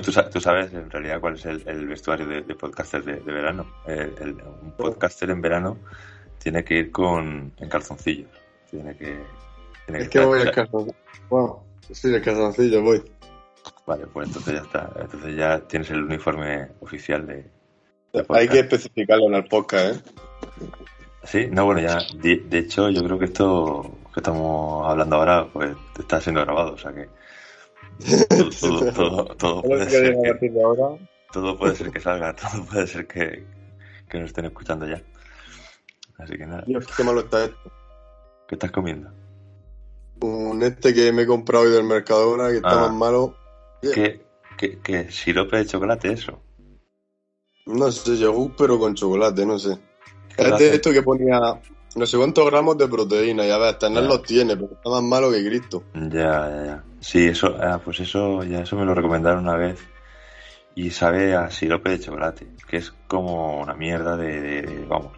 Tú, sabes en realidad cuál es el, vestuario de, de podcaster de, verano. un podcaster en verano tiene que ir con en calzoncillos. Tiene que. es que, voy en calzoncillos. Bueno, sí, de calzoncillos voy. Vale, pues entonces ya está. Entonces ya tienes el uniforme oficial de. Hay que especificarlo en el podcast, ¿eh? Sí, no, bueno, ya. De, hecho, yo creo que esto que estamos hablando ahora, pues está siendo grabado, o sea que todo, todo, puede ser que, todo puede ser que salga, todo puede ser que, que nos estén escuchando ya. Así que nada. Dios, qué malo está esto. ¿Qué estás comiendo? Un este que me he comprado hoy del Mercadona, que está ah. más malo. ¿Qué, qué, qué, sirope de chocolate eso? No sé, yogur pero con chocolate, no sé. Es de esto que ponía no sé cuántos gramos de proteína, ya ves, tener los tiene, pero está más malo que Cristo. Ya, ya, ya. Sí, eso, ah, pues eso, ya eso me lo recomendaron una vez. Y sabe a sirope de chocolate, que es como una mierda de, vamos,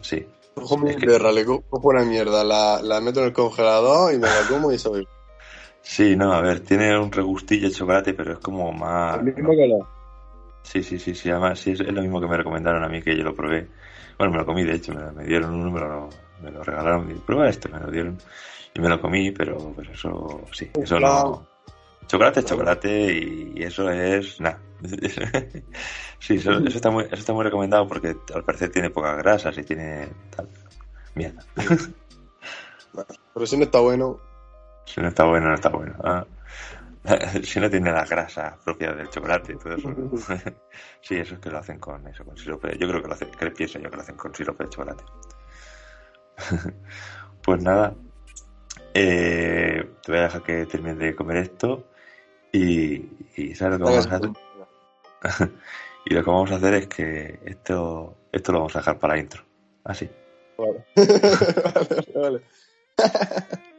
sí. Cojo mi perra, le cojo una mierda, la, la meto en el congelador y me la como y sabe. Sí, no, a ver, tiene un regustillo de chocolate, pero es como más... El mismo que la... Sí, sí, sí, sí, además sí, es lo mismo que me recomendaron a mí, que yo lo probé. Bueno, me lo comí, de hecho, me, dieron uno, me lo, me lo regalaron, y prueba esto, me lo dieron y me lo comí, pero pues eso, sí, eso no. Chocolate es chocolate y, eso es nada. sí, eso, está muy, eso está muy recomendado porque al parecer tiene pocas grasas y tiene tal. Mierda. pero si no está bueno. Si no está bueno, no está bueno. Ah. si no tiene la grasa propia del chocolate y todo eso. sí, eso es que lo hacen con eso, con sirope. Yo creo que lo hacen, que pienso yo que lo hacen con sirope de chocolate. pues nada, eh, te voy a dejar que termine de comer esto y, ¿sabes lo que vamos a hacer? y lo que vamos a hacer es que esto, esto lo vamos a dejar para la intro. Así. vale, vale.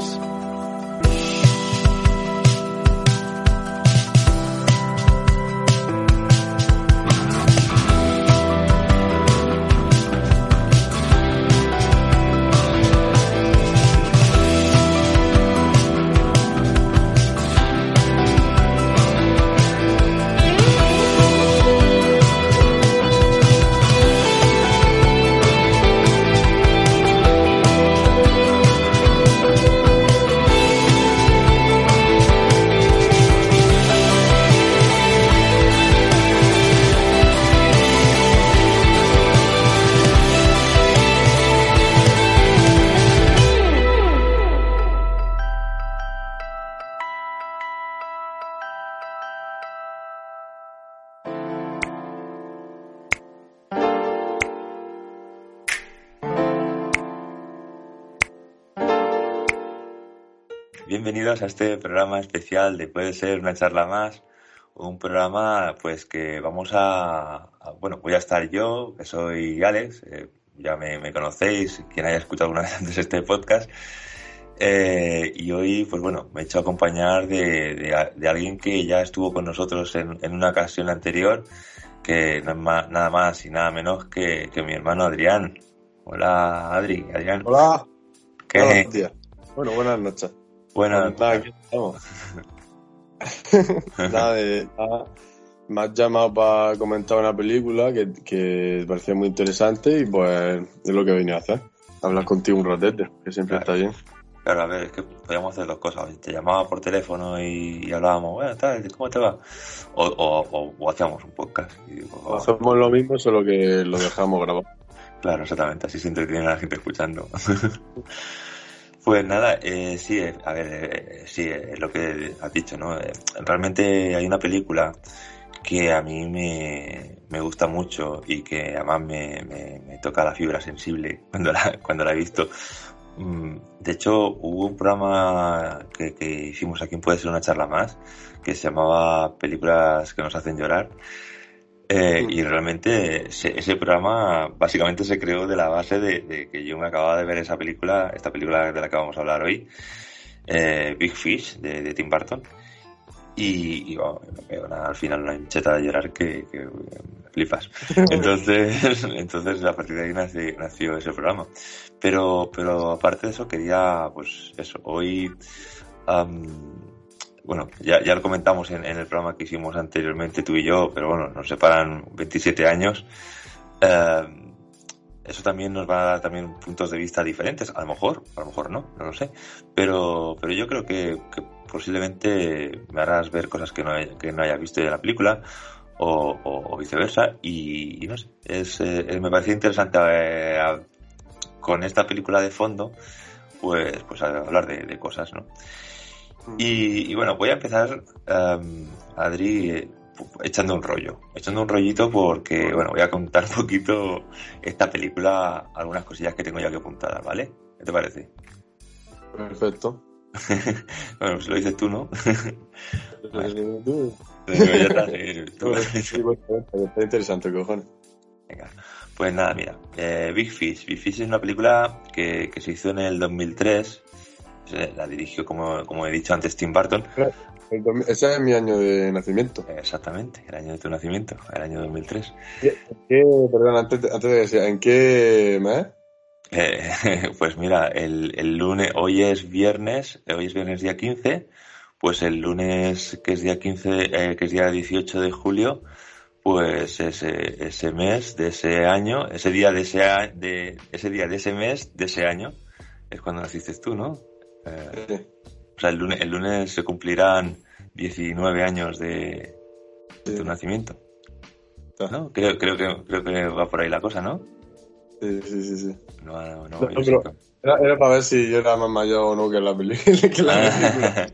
charla bienvenidos a este programa especial de Puede ser una charla más, un programa pues que vamos a, bueno, voy a estar yo, que soy Alex, eh, ya me, conocéis, quien haya escuchado alguna vez antes este podcast, eh, y hoy pues bueno, me he hecho acompañar de, alguien que ya estuvo con nosotros en, una ocasión anterior, que no es nada más y nada menos que, mi hermano Adrián. Hola Adri, Adrián. Hola. ¿Qué? Bueno, buenas noches. Bueno, nada, me has llamado para comentar una película que, que parecía muy interesante y pues es lo que venía a hacer. Hablar contigo un ratete, que siempre está bien. Claro, a ver, es que podíamos hacer dos cosas. Te llamaba por teléfono y, hablábamos, bueno, tal, ¿cómo te va? O, o, o, hacíamos un podcast. Y Hacemos lo mismo, solo que lo dejamos grabado. Claro, exactamente, así se entretiene la gente escuchando. pues nada, eh, sí, eh, a ver, eh, sí, es lo que has dicho, ¿no? realmente hay una película que a mí me, me gusta mucho y que además me, me, toca la fibra sensible cuando la, cuando la he visto. Mm, de hecho, hubo un programa que, que hicimos aquí en Puede ser una charla más, que se llamaba Películas que nos hacen llorar. Eh, y realmente ese, programa básicamente se creó de la base de, que yo me acababa de ver esa película, esta película de la que vamos a hablar hoy, eh, Big Fish, de, Tim Burton. Y, al final una hincheta de llorar que, flipas. Entonces, entonces a partir de ahí nació, ese programa. Pero, pero aparte de eso quería, pues eso, hoy bueno, ya, ya lo comentamos en, el programa que hicimos anteriormente tú y yo, pero bueno, nos separan 27 años. Eh, eso también nos va a dar también puntos de vista diferentes, a lo mejor, a lo mejor no, no lo sé. Pero, pero yo creo que, posiblemente me harás ver cosas que no, que no haya visto de la película o, viceversa. Y, no sé, es, eh, me parecía interesante eh, con esta película de fondo, pues, pues hablar de, de cosas, ¿no? Y, bueno, voy a empezar, um, Adri, echando un rollo, echando un rollito porque, bueno, voy a contar un poquito esta película, algunas cosillas que tengo ya que apuntadas, ¿vale? ¿Qué te parece? Perfecto. bueno, pues lo dices tú, ¿no? está, interesante, cojones. Venga. Pues nada, mira, eh, Big Fish. Big Fish es una película que, que se hizo en el 2003 la dirigió, como, como he dicho antes, Tim Burton. Ese es mi año de nacimiento. Exactamente, el año de tu nacimiento, el año 2003. ¿Qué, perdón, antes, antes de decir, ¿en qué mes? Eh, pues mira, el, el, lunes, hoy es viernes, hoy es viernes día 15, pues el lunes que es día 15, eh, que es día 18 de julio, pues ese, ese mes de ese año, ese día de ese, de, ese día de ese mes de ese año, es cuando naciste tú, ¿no? Eh, o sea, el lunes, el lunes se cumplirán 19 años de, tu nacimiento. ¿No? Creo, creo, que, creo que va por ahí la cosa, ¿no? Sí, sí, sí. sí. No, no, era, para ver si yo era más mayor o no que la, película.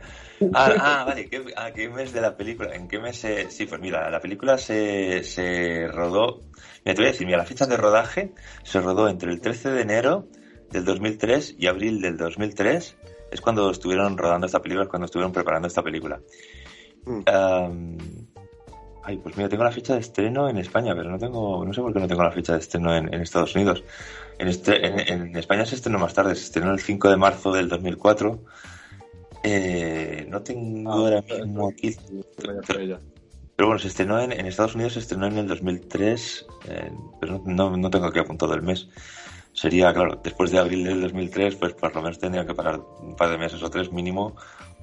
ah, ah, vale. ¿Qué, ah, ¿Qué mes de la película? ¿En qué mes se...? Sí, pues mira, la película se, se rodó... Mira, te voy a decir, mira, la fecha de rodaje se rodó entre el 13 de enero del 2003 y abril del 2003 es cuando estuvieron rodando esta película, es cuando estuvieron preparando esta película. Mm. ay, pues mira, tengo la fecha de estreno en España, pero no tengo, no sé por qué no tengo la fecha de estreno en, Estados Unidos. En, este, en, España se estrenó más tarde, se estrenó el 5 de marzo del 2004. Eh, no tengo ah, ahora mismo aquí. Pero, bueno, se estrenó en, Estados Unidos, se estrenó en el 2003, pero no, no tengo aquí apuntado el mes sería, claro, después de abril del 2003, pues por lo menos tendría que parar un par de meses o tres mínimo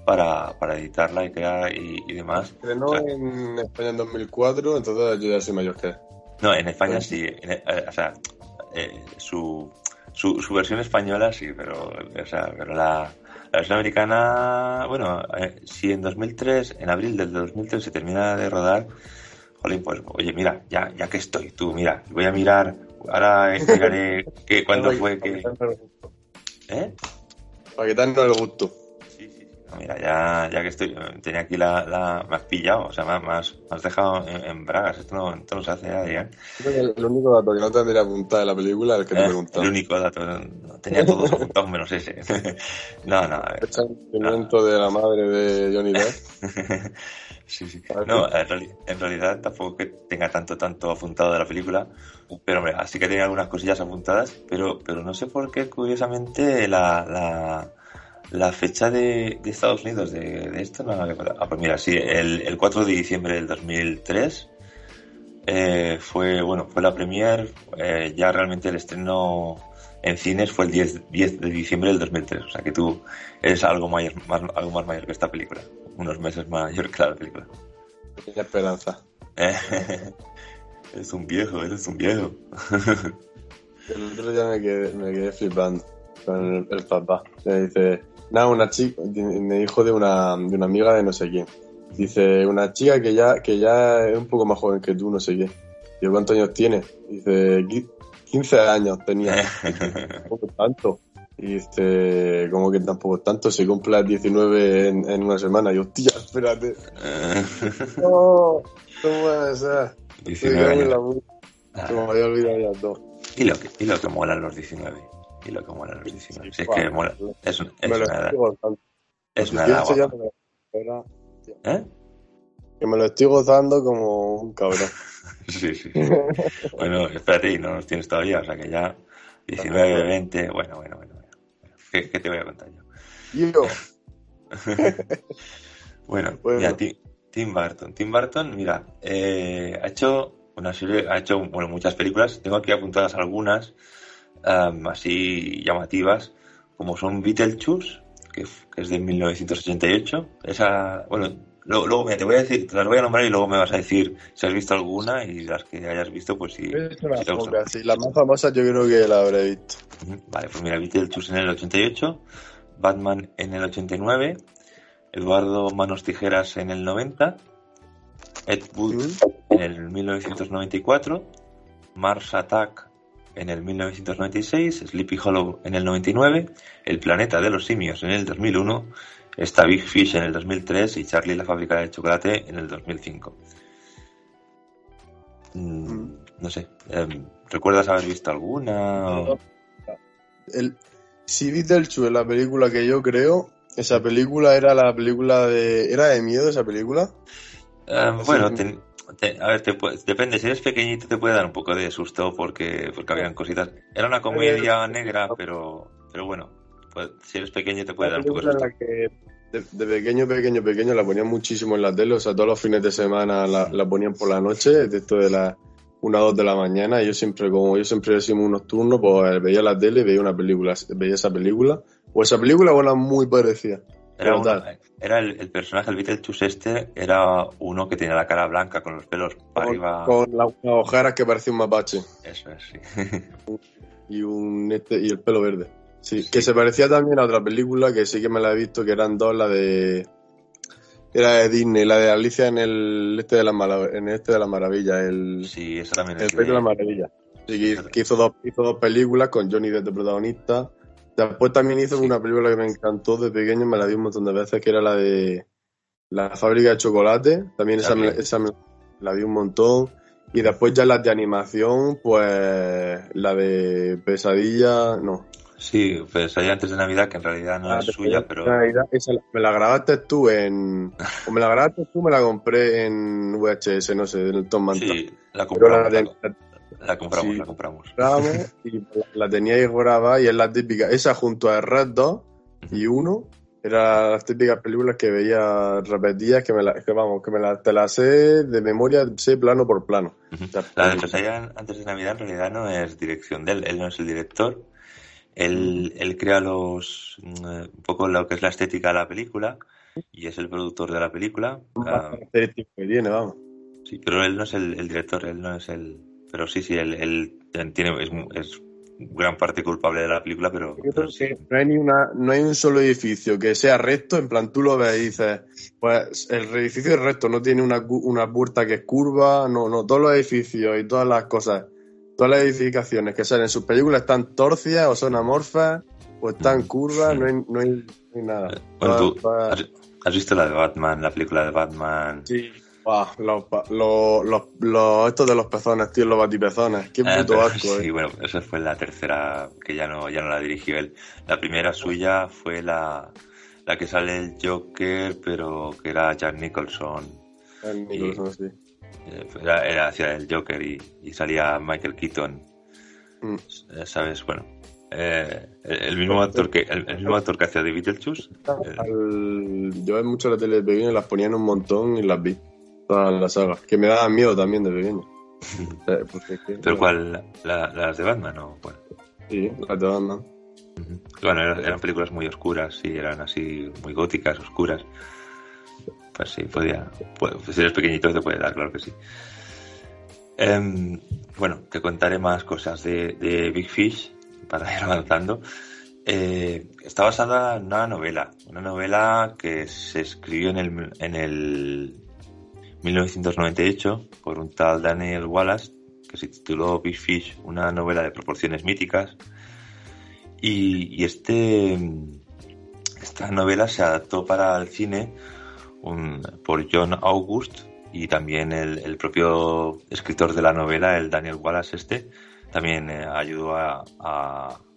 para, para editarla y crear y, demás. Estrenó en España en 2004, entonces yo ya soy mayor que No, en España sí, eh, o sea, eh, su, su, su, versión española sí, pero, o sea, pero la, la versión americana, bueno, eh, si en 2003, en abril del 2003 se termina de rodar, jolín, pues, oye, mira, ya, ya que estoy, tú, mira, voy a mirar Ahora explicaré que cuándo fue que. ¿Eh? Para quitarnos el gusto. Sí, sí, sí. mira, ya, ya que estoy. Tenía aquí la. la me has pillado, o sea, me, has, me has dejado en, bragas. Esto no, esto no se hace, Adrián. El, el único dato que no tendría apuntado de la película es el que te he preguntado. El único dato. No, tenía todos apuntados menos ese. no, no. El sentimiento de la madre de Johnny Depp. Sí, sí. No, en realidad tampoco que tenga tanto, tanto apuntado de la película, pero hombre, así que tiene algunas cosillas apuntadas, pero, pero no sé por qué, curiosamente, la, la, fecha de, Estados Unidos de, esto no Ah, pues mira, sí, el, el 4 de diciembre del 2003 eh, fue, bueno, fue la premier, eh, ya realmente el estreno en cines fue el 10, 10 de diciembre del 2003, o sea que tú eres algo, mayor, más, algo más mayor que esta película unos meses mayor que la película. Pequeña esperanza. es un viejo, es un viejo. El otro día me quedé, me quedé flipando. con el, el papá. Le dice, nada, una chica, me dijo de una, de una amiga de no sé quién. Dice, una chica que ya, que ya es un poco más joven que tú, no sé qué. Digo, ¿cuántos años tiene? Dice, "Qui- 15 años tenía. Tampoco tanto. Y dice, como que tampoco tanto, se cumple 19 en, en una semana. Y yo, hostia, espérate. No, ¿cómo puede ser? Me 19 cago en la años. puta. Se me había olvidado ya todo. Y lo que, y lo que molan los 19. Y lo que molan los 19. Si es que mola. Es, un- es me una edad. estoy gozando. Es una edad 15 ya guapa. me ¿Eh? Que me lo estoy gozando como un cabrón. Sí, sí. bueno, espérate, y no los tienes todavía, o sea que ya 19, 20, bueno, bueno, bueno. bueno. ¿Qué, qué te voy a contar yo? Yo, Bueno, Bueno. mira, Tim, Tim Burton. Tim Burton, mira, eh, ha hecho una serie, ha hecho bueno, muchas películas. Tengo aquí apuntadas algunas así llamativas, como son Beetlejuice, que, que es de 1988. Esa, bueno, luego, luego, mira, te voy a decir, te las voy a nombrar y luego me vas a decir si has visto alguna y las que hayas visto, pues si, es una si poca, sí. La más famosa yo creo que la habré visto. Vale, pues mira, Beetlejuice en el 88, Batman en el 89, Eduardo Manos Tijeras en el 90, Ed Wood en el 1994, Mars Attack en el 1996, Sleepy Hollow en el 99, El planeta de los simios en el 2001, esta Big Fish en el 2003 y Charlie la fábrica de chocolate en el 2005. Mm, Mm. no sé, em, ¿recuerdas haber visto alguna? o- El, si Beetlejuice es la película que yo creo, esa película era la película de... ¿Era de miedo esa película? Eh, Sí. bueno, te- te- a ver, te depende. Si eres pequeñito te puede dar un poco de susto porque, porque habían cositas. Era una comedia negra, pero, pero bueno, pues, si eres pequeño te puede dar un poco de la de, de pequeño, pequeño, pequeño la ponían muchísimo en la tele, o sea, todos los fines de semana la, la ponían por la noche, de esto de las una o dos de la mañana, y yo siempre, como yo siempre decimos un nocturno, pues veía la tele y veía una película, veía esa película, o esa película o una muy parecida. Era, uno- era el, el personaje, el Beetlejuice este, era uno que tenía la cara blanca con los pelos para Con, arriba. con las unas ojeras que parecía un mapache Eso es, sí. y un este y el pelo verde. Sí, que se parecía también a otra película que sí que me la he visto, que eran dos, la de era de Disney, la de Alicia en el este de la en este de la maravilla, el Sí, eso también El es País de de- la Maravilla. Sí, que, que hizo, dos, hizo dos películas con Johnny Depp de protagonista. Después también hizo Sí. una película que me encantó de pequeño, me la vi un montón de veces, que era la de La fábrica de chocolate. También esa, me, esa me- la vi un montón. Y después ya las de animación, pues la de Pesadilla, no. Sí, pues ahí antes de Navidad, que en realidad no Ah, es suya, pero... Navidad, esa me la grabaste tú en... O me la grabaste tú, me la compré en VHS, no sé, en el Tom Manta. Sí, la compramos, la, la la compramos, sí. la compramos. y la, la teníais grabada y es la típica. Esa junto a Red 2 y 1 eran las típicas películas que veía repetidas, que me la, que vamos, que me la, te las sé de memoria, sé plano por plano. La de películas. Pesadilla antes de Navidad en realidad no es dirección de él, él no es el director. Él, él crea los mm, eh, un poco lo que es la estética de la película y es el productor de la película. Ah, que tiene, vamos. sí, pero él no es el, el director, él no es el. Pero sí, sí, él, él tiene, es, es gran parte culpable de la película, pero, Yo pero creo sí. que no hay ni una, no hay un solo edificio que sea recto, en plan tú lo ves y dices, pues el edificio es recto, no tiene una, una puerta que es curva, no, no, todos los edificios y todas las cosas, todas las edificaciones que salen en sus películas están torcidas o son amorfas o están curvas, no hay, no hay, no hay nada. Bueno, tú has, has visto la de Batman, la película de Batman. Sí. Los, pa- los, los, los- estos de los pezones, tío, los batipezones. Qué Ah, puto asco, sí, eh. bueno, esa fue la tercera que ya no, ya no la dirigió él. La primera suya fue la, la que sale el Joker, pero que era Jack Nicholson. El Nicholson, sí. Eh, Era, era hacia el Joker y, y salía Michael Keaton. Mm. Eh, ¿Sabes? Bueno, eh, el, el mismo actor que el, el mismo actor que hacía de Beetlejuice. eh, Al- Yo en mucho la tele de pequeño las ponían un montón y las vi. Todas las sagas. Que me daban miedo también de pequeño. Eh, ¿Pero cuál? La- ¿Las de Batman o cuál? Sí, las de Batman. Ujú. Bueno, eran, eran películas muy oscuras, sí, eran así muy góticas, oscuras. Pues sí, podía. puede- si eres pequeñito te puede dar, claro que sí. Em, bueno, te contaré más cosas de, Big Fish para ir avanzando. Eh, está basada en una novela, una novela que se escribió en el, en el 1998 por un tal Daniel Wallace, que se tituló Big Fish, una novela de proporciones míticas. Y, este, esta novela se adaptó para el cine por John August y también el, propio escritor de la novela, el Daniel Wallace este, también eh, ayudó a,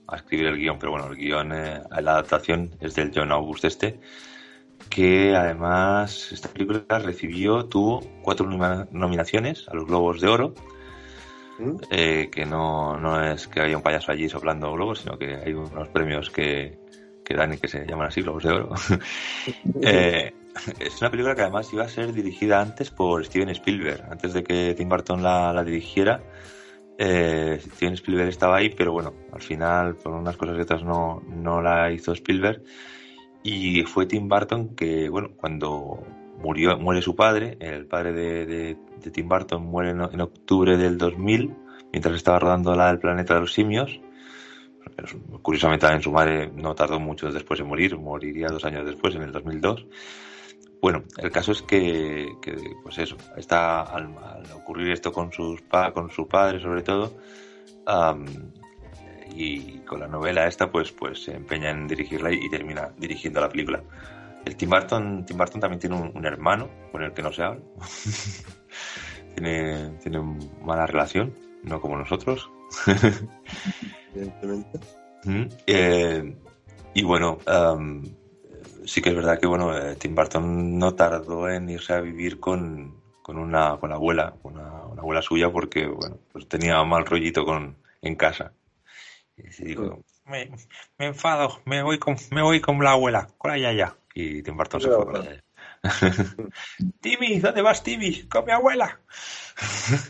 a escribir el guion, pero bueno, el guion, eh, la adaptación es del John August este, que además esta película recibió, tuvo cuatro nominaciones a los Globos de Oro, ¿Mm? eh, que no, no es que haya un payaso allí soplando globos, sino que hay unos premios que, que dan y que se llaman así, Globos de Oro. eh, es una película que además iba a ser dirigida antes por Steven Spielberg, antes de que Tim Burton la, la dirigiera eh, Steven Spielberg estaba ahí, pero bueno, al final, por unas cosas y otras, no, no la hizo Spielberg. Y fue Tim Burton que, bueno, cuando murió, muere su padre, el padre de, Tim Burton muere en, octubre del 2000, mientras estaba rodando la del planeta de los simios. Curiosamente también su madre no tardó mucho después de morir, moriría dos años después, en el 2002. Bueno, el caso es que, pues eso, está al, ocurrir esto con sus con su padre sobre todo, y con la novela esta, pues, pues se empeña en dirigirla y, termina dirigiendo la película. El Tim Burton, Tim Burton también tiene un, hermano con el que no se habla. tiene, tiene mala relación, no como nosotros. Evidentemente. Mm, eh, y bueno, sí que es verdad que bueno, eh, Tim Burton no tardó en irse a vivir con, con una con la abuela, una, una, abuela suya, porque bueno, pues tenía mal rollito con en casa. Y se dijo, me, me, enfado, me voy con, me voy con la abuela, con la yaya. Y Tim Burton se fue con la yaya. Timmy, ¿dónde vas, Timmy? Con mi abuela.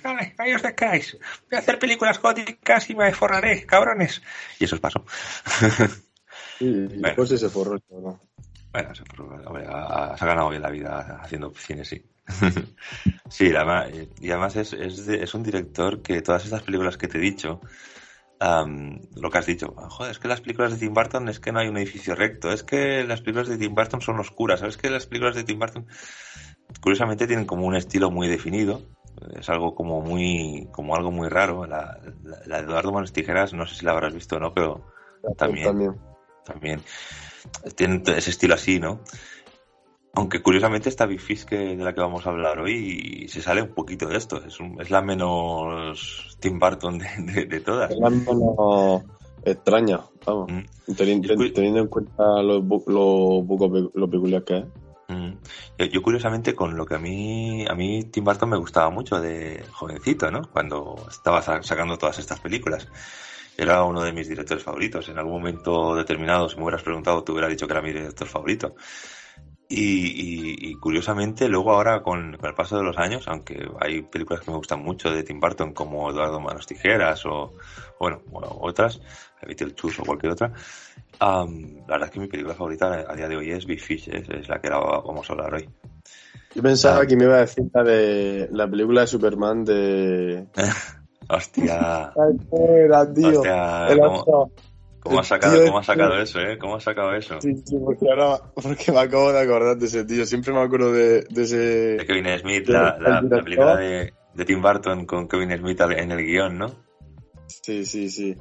Vale, ahí os quedáis. Voy a hacer películas góticas y me forraré, cabrones. Y eso os pasó. sí, y después se forró, ¿no? Bueno, se, ha, ganado bien la vida haciendo cine, sí. sí, además, y además es, es, es, un director que todas estas películas que te he dicho, lo que has dicho, joder, es que las películas de Tim Burton es que no hay un edificio recto, es que las películas de Tim Burton son oscuras, sabes que las películas de Tim Burton curiosamente tienen como un estilo muy definido, es algo como muy, como algo muy raro. La, de Eduardo Manos Tijeras, no sé si la habrás visto o no, pero también. también. también tienen ese estilo así, ¿no? Aunque curiosamente esta Big que, de la que vamos a hablar hoy se sale un poquito de esto. Es, es la menos Tim Burton de, todas. Es la menos extraña, vamos. Mm. Teniendo, en cuenta lo, lo, lo peculiar que es. Mm. Yo, curiosamente con lo que a mí a mí Tim Burton me gustaba mucho de jovencito, ¿no? Cuando estaba sacando todas estas películas era uno de mis directores favoritos. En algún momento determinado, si me hubieras preguntado, te hubiera dicho que era mi director favorito. Y, curiosamente, luego ahora con, el paso de los años, aunque hay películas que me gustan mucho de Tim Burton, como Eduardo Manos Tijeras o, bueno, otras, el Chus o cualquier otra, la verdad es que mi película favorita a día de hoy es Big Fish, es, la que vamos a hablar hoy. Yo pensaba ah. que me iba a decir la de la película de Superman de Hostia. Era, tío. Hostia, ¿cómo, ¿cómo, has sacado, ¿Cómo has sacado eso, eh? ¿Cómo has sacado eso? Sí, sí, porque ahora, porque me acabo de acordar de ese tío. Siempre me acuerdo de, de ese. De Kevin Smith, la, la, la, película de, de Tim Burton con Kevin Smith en el guion, ¿no? Sí, sí, sí.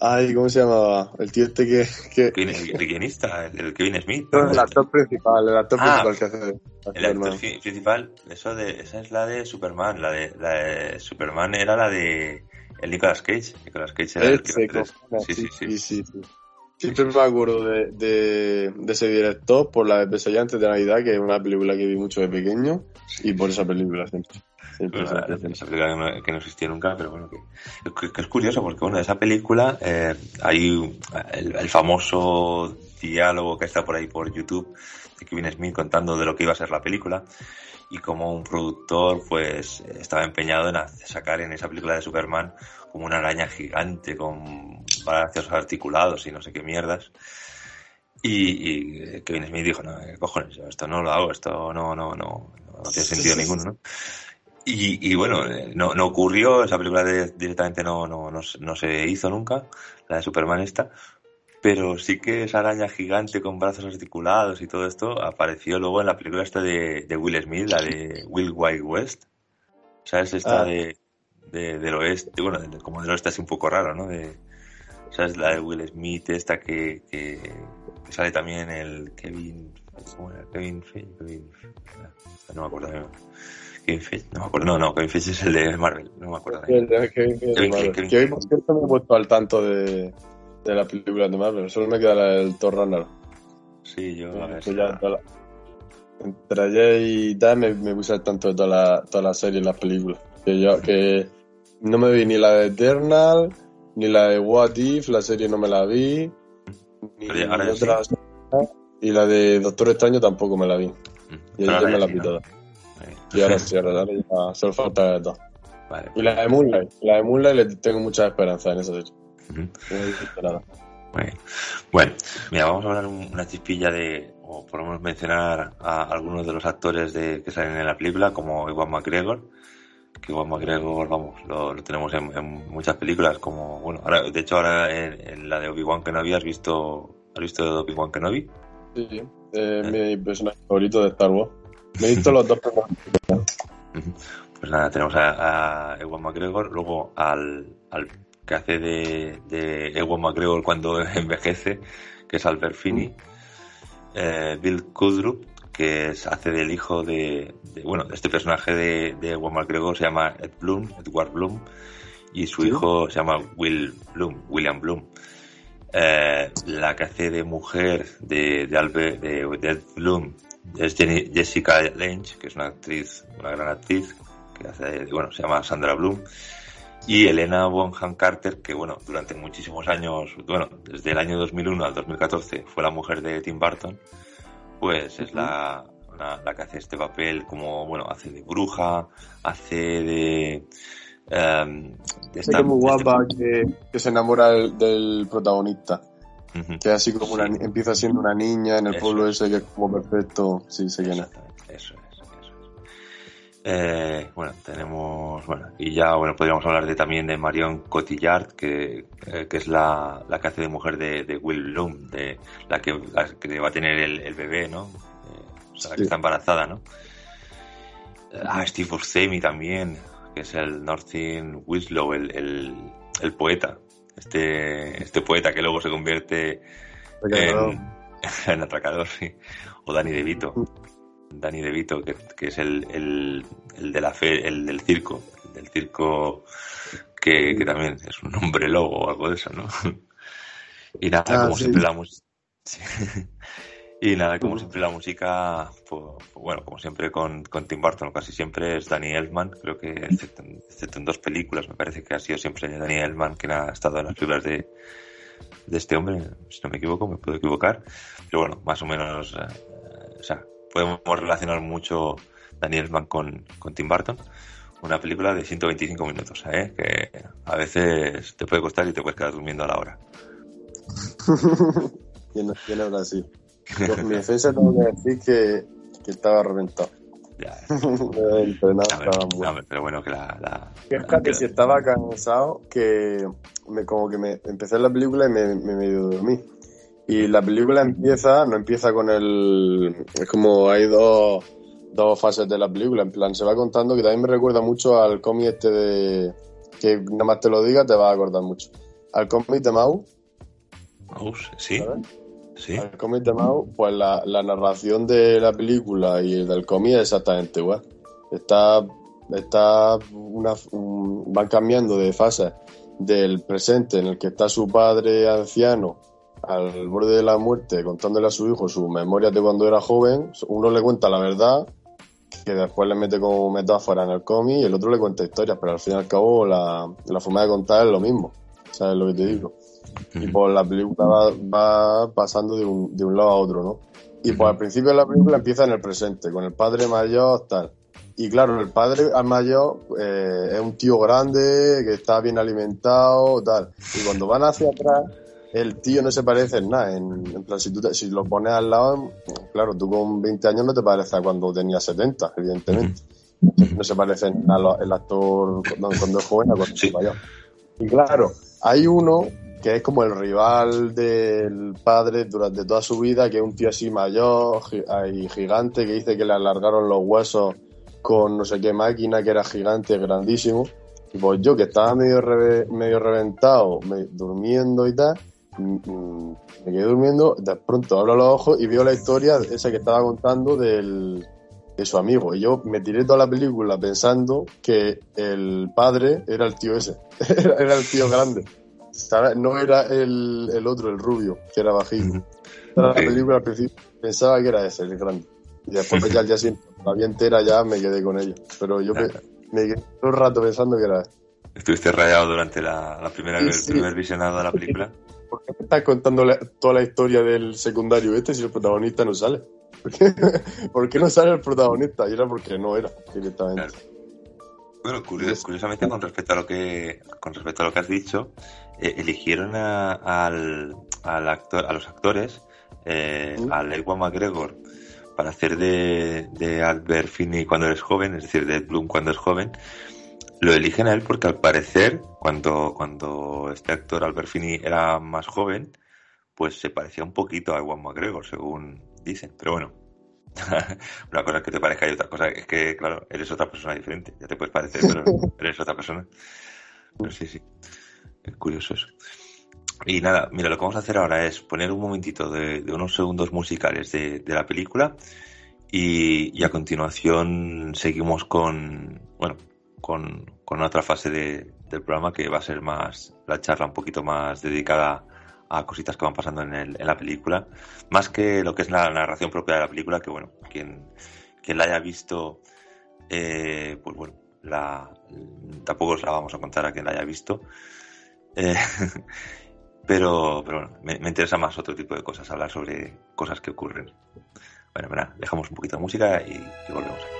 Ay, ¿cómo se llamaba? El tío este que... que... El, guionista, el, Kevin Smith. No, el actor principal, el actor ah, principal que hace... El actor principal, eso de, esa es la de Superman, la de, la de Superman era la de el Nicolas Cage. Nicolas Cage era el, que sí, sí, sí, sí, sí. Siempre me acuerdo de, de, de, ese director por la de antes de Navidad, que es una película que vi mucho de pequeño, y por esa película siempre. Esa película que no, existía nunca, pero bueno, que, es curioso porque bueno, de esa película eh, hay el, famoso diálogo que está por ahí por YouTube de Kevin Smith contando de lo que iba a ser la película y como un productor pues estaba empeñado en sacar en esa película de Superman como una araña gigante con brazos articulados y no sé qué mierdas. Y, Kevin Smith dijo, no, cojones, esto no lo hago, esto no, no, no, no tiene sentido ninguno, ¿no? Y, y bueno, eh, no, no ocurrió, esa película directamente no, no, no, se hizo nunca, la de Superman esta, Pero sí que esa araña gigante con brazos articulados y todo esto apareció luego en la película esta de, de Will Smith, la de Will Wild West. ¿Sabes? Esta Ah. de, de- del oeste, bueno, de- como del oeste así un poco raro, ¿no? De, ¿Sabes? La de Will Smith, esta que, que, que sale también el Kevin... ¿Cómo era? Kevin Feige, Kevin... No me acuerdo. No. Kevin Feige, no me acuerdo. No, no, Kevin Feige es el de Marvel, no me acuerdo. Kevin- Marvel. Por cierto, me he puesto al tanto de, de las películas de Marvel. Solo me queda la del Thor Ragnarok. Sí, yo a ver. Que ya la- entre ayer y tal me, me puse al tanto de toda la, toda la serie y las películas. Que yo, que no me vi ni la de Eternal, ni la de What If, la serie no me la vi, ni ya sí. Y la de Doctor Extraño tampoco me la vi. Mm, Y ahora me la sí, vi ¿no? toda. Y ahora sí, ahora, ya solo falta de dos. Vale. Y la de Moonlight, la de Moonlight le tengo mucha esperanza en esa serie. Ujú. No he visto nada. Muy bien. Bueno, mira, vamos a hablar un- una chispilla de, o por lo menos mencionar a algunos de los actores de, que salen en la película, como Iwan McGregor, que Iwan McGregor, vamos, lo, lo tenemos en, en muchas películas, como, bueno, ahora, de hecho ahora en, en la de Obi-Wan Kenobi, ¿has visto, has visto Obi-Wan Kenobi? Sí, sí. Es mi personaje favorito de Star Wars. Me he visto los dos primeros. Pues nada, tenemos a, a Ewan McGregor, luego al, al que hace de, de Ewan McGregor cuando envejece, que es Albert Finney, eh, Bill Kudrup, que es- hace del hijo de, de- bueno, este personaje de, de Ewan McGregor se llama Ed Bloom, Edward Bloom, y su Sí. hijo se llama Will Bloom, William Bloom. Eh, la que hace de mujer de, de, Albert, de, de Ed Bloom es Jenny- Jessica Lange, que es una actriz, una gran actriz, que hace, bueno, se llama Sandra Bloom. Y Elena Bonham Carter, que bueno, durante muchísimos años, bueno, desde el año 2001 al 2014 fue la mujer de Tim Burton, pues es la, la que hace este papel como, bueno, hace de bruja, hace de... esta- es muy este- guapa, que, que se enamora del, del protagonista. Que así como una, ni- empieza siendo una niña en el Eso pueblo es. ese que es como perfecto. Sí, es. Exactamente, eso es, eso es. Eh, bueno, tenemos, bueno, y ya, bueno, podríamos hablar de también de Marion Cotillard, que, eh, que es la, la que hace de mujer de, de Will Bloom, de la que, la que va a tener el, el bebé, ¿no? Eh, o sea, la que Sí. está embarazada, ¿no? Eh, Ah, Steve Buscemi también, que es el Northin Winslow, el, el, el poeta. Este, este poeta que luego se convierte en, en atracador, sí. O Danny DeVito. Danny DeVito, que, que es el, el, el de la fe, el del circo. El del circo que, que también es un hombre lobo o algo de eso, ¿no? Y nada, Ah, como sí. siempre la música. Y nada, como siempre la música, pues, bueno, como siempre con, con Tim Burton, casi siempre es Danny Elfman, creo que excepto en, excepto en dos películas, me parece que ha sido siempre Danny Elfman quien ha estado en las películas de, de este hombre, si no me equivoco, me puedo equivocar, pero bueno, más o menos, eh, o sea, podemos relacionar mucho Daniel Elfman con, con Tim Burton, una película de 125 minutos, ¿eh? que a veces te puede costar y te puedes quedar durmiendo a la hora. ¿Quién, quién habla así? Por mi defensa tengo que decir que, que estaba reventado. Ya, entrenado estaba no, hombre, pero bueno, que la... la- Fíjate si estaba cansado que me, como que me empecé la película y me, me medio dormí. Y la película empieza, no empieza con el... Es como hay dos, dos fases de la película. En plan, se va contando que también me recuerda mucho al cómic este de... Que nada más te lo diga te va a acordar mucho. Al cómic de Mau, Mouse, sí, ¿sabes? Sí. Al cómic de Mau, pues la, narración de la película y el del cómic es exactamente igual. Está, está una, un- van cambiando de fase del presente en el que está su padre anciano al borde de la muerte contándole a su hijo sus memorias de cuando era joven. Uno le cuenta la verdad, que después le mete como metáfora en el cómic, y el otro le cuenta historias, pero al fin y al cabo la, la forma de contar es lo mismo. ¿Sabes lo que te digo? Y Ujú. pues la película va, va pasando de un, de un lado a otro, ¿no? Y pues al principio de la película empieza en el presente, con el padre mayor, tal. Y claro, el padre mayor eh, es un tío grande, que está bien alimentado, tal. Y cuando van hacia atrás, el tío no se parece en nada. En, en plan, si, tú te- si lo pones al lado, claro, tú con 20 años no te pareces a cuando tenías 70, evidentemente. No se parece en nada el actor cuando, cuando es joven a cuando Sí. es mayor. Y claro, hay uno que es como el rival del padre durante toda su vida, que es un tío así mayor y gigante, que dice que le alargaron los huesos con no sé qué máquina, que era gigante, grandísimo. Y pues yo, que estaba medio, medio reventado, durmiendo y tal, mm, mm, me quedé durmiendo, de pronto abro los ojos y veo la historia esa que estaba contando de su amigo. Y yo me tiré toda la película pensando que el padre era el tío ese, era el tío grande. No era el, el, otro, el rubio, que era bajito. La película al principio pensaba que era ese, el grande. Y después ya al día siguiente, la vida entera ya me quedé con ella. Pero yo me, quedé un rato pensando que era ese. ¿Estuviste rayado durante la, primera, el primer visionado de la película? ¿Por qué me estás contando toda la historia del secundario este si el protagonista no sale? ¿Por qué, no sale el protagonista? Y era porque no era directamente. Bueno, curiosamente con respecto a lo que con respecto a lo que has dicho, eh, eligieron a, al, al, actor, a los actores, eh, al Ewan McGregor para hacer de, de Albert Finney cuando eres joven, es decir, de Bloom cuando es joven, lo eligen a él porque al parecer, cuando, cuando este actor Albert Finney era más joven, pues se parecía un poquito a Ewan McGregor, según dicen. Pero bueno, una cosa es que te parezca y otra cosa es que, claro, eres otra persona diferente. Ya te puedes parecer, pero eres otra persona. Pero sí, sí. Es curioso eso. Y nada, mira, lo que vamos a hacer ahora es poner un momentito de, unos segundos musicales de, la película y, a continuación seguimos con, bueno, con, otra fase del programa que va a ser más, la charla un poquito más dedicada a cositas que van pasando en, el, en la película, más que lo que es la narración propia de la película, que bueno, quien, quien la haya visto, eh, pues bueno, la, tampoco os la vamos a contar a quien la haya visto. Eh, pero, pero bueno, me, interesa más otro tipo de cosas, hablar sobre cosas que ocurren. Bueno, mira, dejamos un poquito de música y, y volvemos aquí.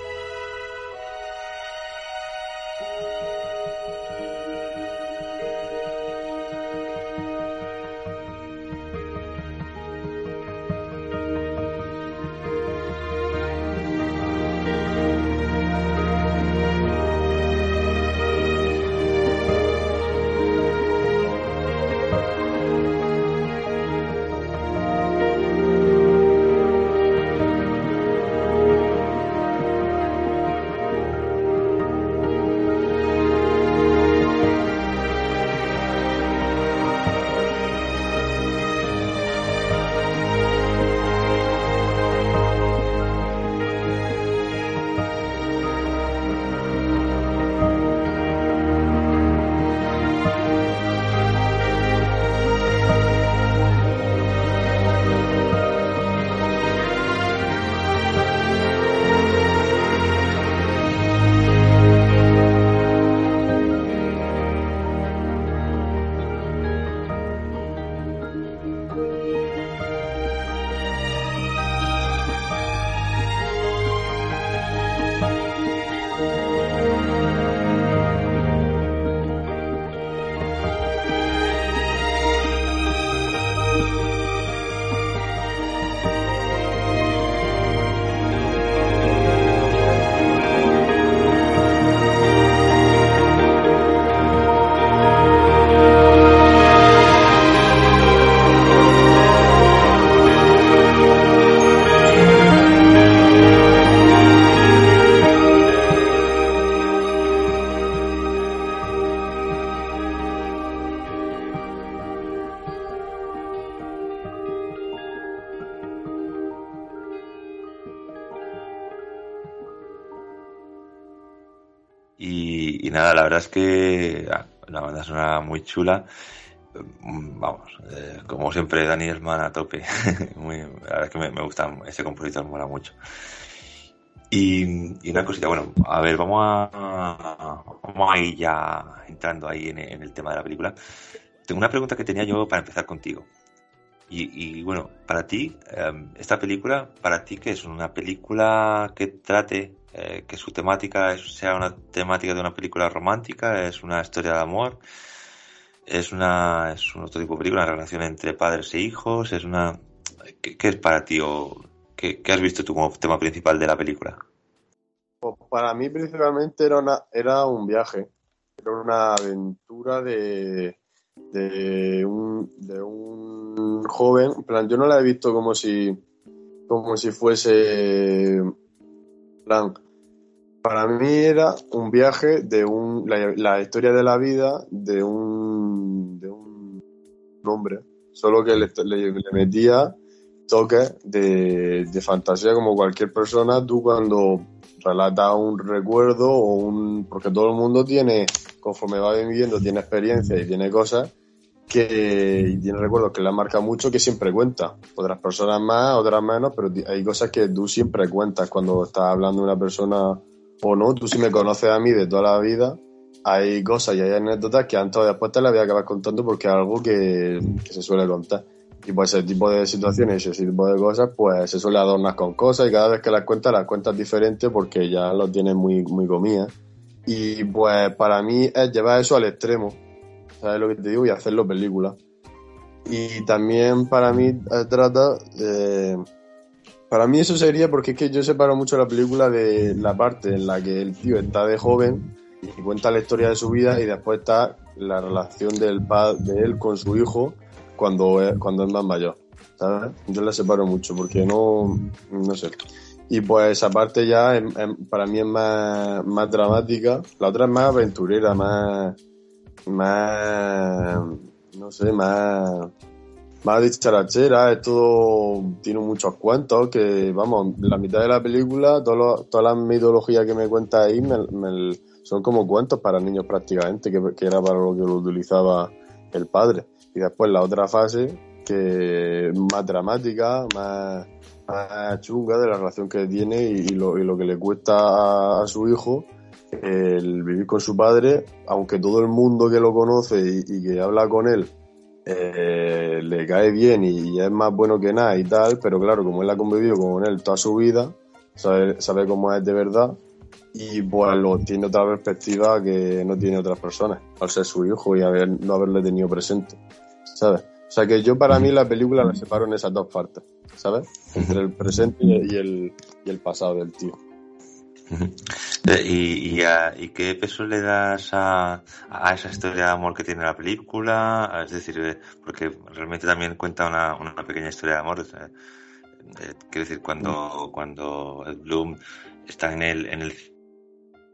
Es que ah, la banda suena muy chula. Mm, vamos, eh, como siempre, Dani Elman a tope. la verdad es que me, gusta, ese compositor mola mucho. Y, una cosita, bueno, a ver, vamos a, vamos a ir ya entrando ahí en, el tema de la película. Tengo una pregunta que tenía yo para empezar contigo. Y, bueno, para ti, em, esta película, para ti, que es una película que trate eh, que su temática sea una temática de una película romántica, es una historia de amor, es una es un otro tipo de película, una relación entre padres e hijos, es una ¿qué, es para ti o qué, has visto tú como tema principal de la película? Pues para mí principalmente era una era un viaje, era una aventura de de un, de un joven. En plan, yo no la he visto como si, como si fuese. Para mí era un viaje de un, la, la historia de la vida de un, de un hombre, solo que le, le- metía toques de, de fantasía como cualquier persona, tú cuando relatas un recuerdo o un... porque todo el mundo tiene, conforme va viviendo, tiene experiencia y tiene cosas que tiene recuerdos que le han marcado mucho que siempre cuenta. Otras personas más, otras menos, pero hay cosas que tú siempre cuentas cuando estás hablando de una persona o no. Tú si me conoces a mí de toda la vida, hay cosas y hay anécdotas que antes o después te las voy a acabar contando porque es algo que, se suele contar. Y pues ese tipo de situaciones ese tipo de cosas, pues se suele adornar con cosas y cada vez que las cuentas, las cuentas diferentes porque ya lo tienes muy, muy comidas. Y pues para mí es llevar eso al extremo, ¿sabes lo que te digo? Y hacerlo película. Y también para mí eh, trata, eh, para mí eso sería porque es que yo separo mucho la película de la parte en la que el tío está de joven y cuenta la historia de su vida y después está la relación del de él con su hijo cuando es, cuando es más mayor, ¿sabes? Yo la separo mucho porque no, no sé. Y pues esa parte ya es- es- para mí es más, más dramática, la otra es más aventurera, más, más, no sé, más, más dicharachera, es todo, tiene muchos cuentos que, vamos, la mitad de la película, lo- toda la mitología que me cuenta ahí me- son como cuentos para niños prácticamente, que, que era para lo que lo utilizaba el padre. Y después la otra fase, que más dramática, más, chunga de la relación que tiene y, lo, y lo que le cuesta a su hijo el vivir con su padre, aunque todo el mundo que lo conoce y, que habla con él eh, le cae bien y, es más bueno que nada y tal, pero claro, como él ha convivido con él toda su vida, sabe, sabe cómo es de verdad y pues lo tiene otra perspectiva que no tiene otras personas, al ser su hijo y no haberle tenido presente, ¿sabes? O sea que yo para mí la película la separo en esas dos partes, ¿sabes? Entre el presente y el, y el pasado del tío. ¿Y, y, a- y qué peso le das a, a esa historia de amor que tiene la película? Es decir, eh, porque realmente también cuenta una, una pequeña historia de amor. eh, quiero decir, cuando, cuando Ed Bloom está en el, en el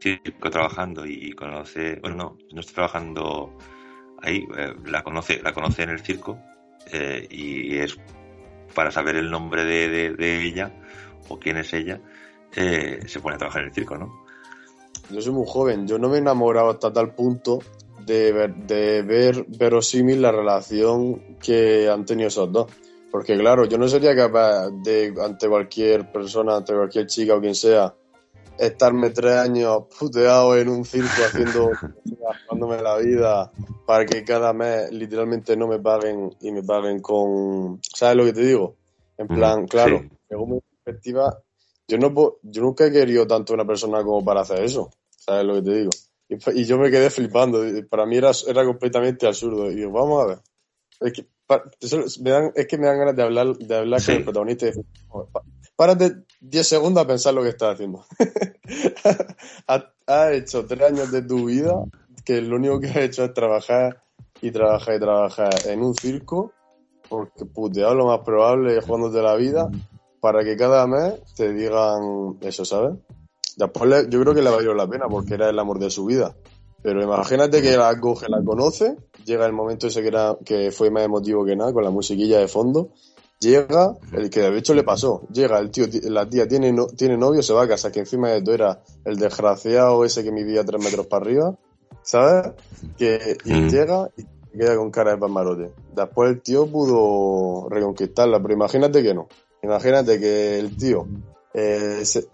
circo trabajando y, conoce, bueno, no, no está trabajando ahí, eh, la conoce, la conoce en el circo eh, y es para saber el nombre de, de- de ella o quién es ella, eh, se pone a trabajar en el circo, ¿no? Yo soy muy joven, yo no me he enamorado hasta tal punto de ver, de ver verosímil la relación que han tenido esos dos. Porque claro, yo no sería capaz de, ante cualquier persona, ante cualquier chica o quien sea, estarme tres años puteado en un circo haciendo, jugándome la vida para que cada mes literalmente no me paguen y me paguen con... ¿Sabes lo que te digo? En plan, Ujú, claro, sí. según mi perspectiva, yo no puedo- yo nunca he querido tanto a una persona como para hacer eso. ¿Sabes lo que te digo? Y, y yo me quedé flipando. Para mí era, era completamente absurdo. Y digo, vamos a ver. Es que, me dan, es que me dan ganas de hablar, de hablar Sí. con el protagonista y decir, "Joder, pa- párate 10 segundos a pensar lo que estás haciendo. has, has hecho tres años de tu vida que lo único que has hecho es trabajar y trabajar y trabajar en un circo, porque puteado lo más probable es jugándote la vida, para que cada mes te digan eso, ¿sabes? Después le- yo creo que le valió la pena porque era el amor de su vida. Pero imagínate que la coge, la conoce, llega el momento ese que, era, que fue más emotivo que nada, con la musiquilla de fondo, llega, el que de hecho le pasó, llega el tío, la tía tiene, no- tiene novio, se va a casa, que encima de todo era el desgraciado ese que midía tres metros para arriba, ¿sabes? Que, y Mm. llega y queda con cara de pasmarote. Después el tío pudo reconquistarla, pero imagínate que no. Imagínate que el tío eh, se-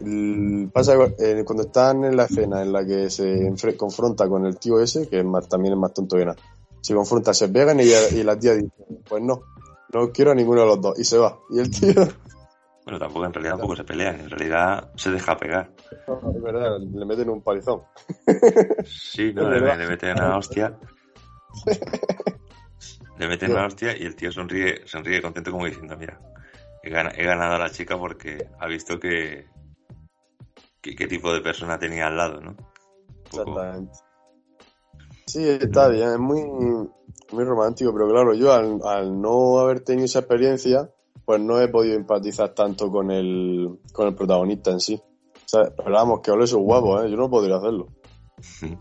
pasa eh, cuando están en la escena en la que se confronta con el tío ese, que es más, también es más tonto que nada. Se confronta, se pegan y, y la tía dice, pues no, no quiero a ninguno de los dos. Y se va. Y el tío, Bueno, tampoco en realidad tampoco se pelean, en realidad se deja pegar. es verdad, le meten un palizón. Sí, no, le, le meten una hostia. Le meten una hostia y el tío sonríe, sonríe contento como diciendo, mira, he, gana- he ganado a la chica porque ha visto que, que- qué tipo de persona tenía al lado, ¿no? Poco- Exactamente. Sí, está bien, es muy... muy romántico, pero claro, yo al, no haber tenido esa experiencia, pues no he podido empatizar tanto con el, con el protagonista en sí. O sea, pero vamos, que ole sus huevos, ¿eh? Yo no podría hacerlo.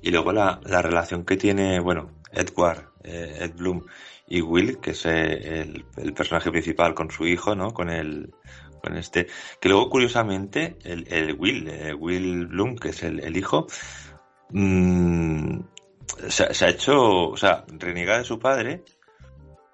Y luego la, la relación que tiene, bueno, Edward, eh, Ed Bloom y Will, que es eh, el, el, personaje principal con su hijo, ¿no? Con el, con este, que luego curiosamente el, el Will, eh, Will Bloom, que es el, el hijo, mmm, se, ha hecho, o sea, reniega de su padre,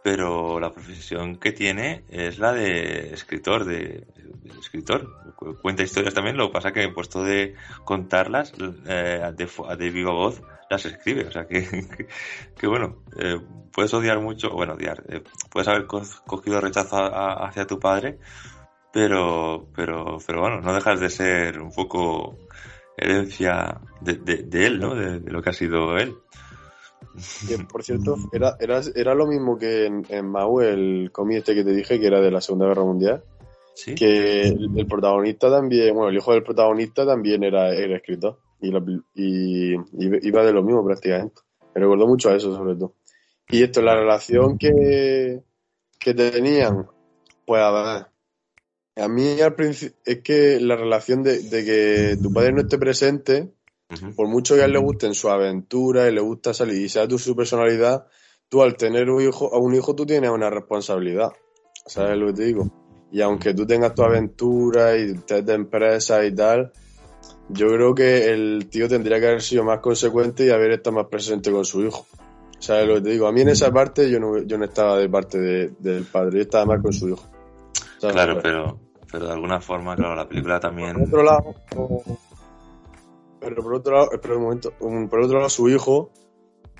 pero la profesión que tiene es la de escritor, de, de escritor. Cuenta historias también, lo que pasa que en puesto de contarlas eh, de, de viva voz, las escribe. O sea que, que, que bueno, eh, puedes odiar mucho, bueno, odiar, eh, puedes haber cogido rechazo a, a, hacia tu padre, pero, pero, pero bueno, no dejas de ser un poco herencia de, de, de él, ¿no? De, de, lo que ha sido él. Que, por cierto, era, era, era lo mismo que en, en Mau, el cómic este que te dije, que era de la Segunda Guerra Mundial. ¿Sí? Que el, el, protagonista también, bueno, el hijo del protagonista también era, era escritor. Y, y, iba de lo mismo prácticamente. Me recordó mucho a eso, sobre todo. Y esto, la relación que, que tenían, pues a ver, a mí al principio es que la relación de, de que tu padre no esté presente, uh -huh. por mucho que a él le gusten su aventura y le gusta salir y sea tu su personalidad, tú al tener un hijo, a un hijo tú tienes una responsabilidad. ¿Sabes lo que te digo? Y aunque tú tengas tu aventura y estés de empresa y tal, yo creo que el tío tendría que haber sido más consecuente y haber estado más presente con su hijo. ¿Sabes lo que te digo? A mí en esa parte yo no, yo no estaba de parte de, del padre, yo estaba más con su hijo. ¿Sabes? Claro, pero, pero de alguna forma, claro, la película también. Por otro lado, pero por otro lado, espera un momento, por otro lado, su hijo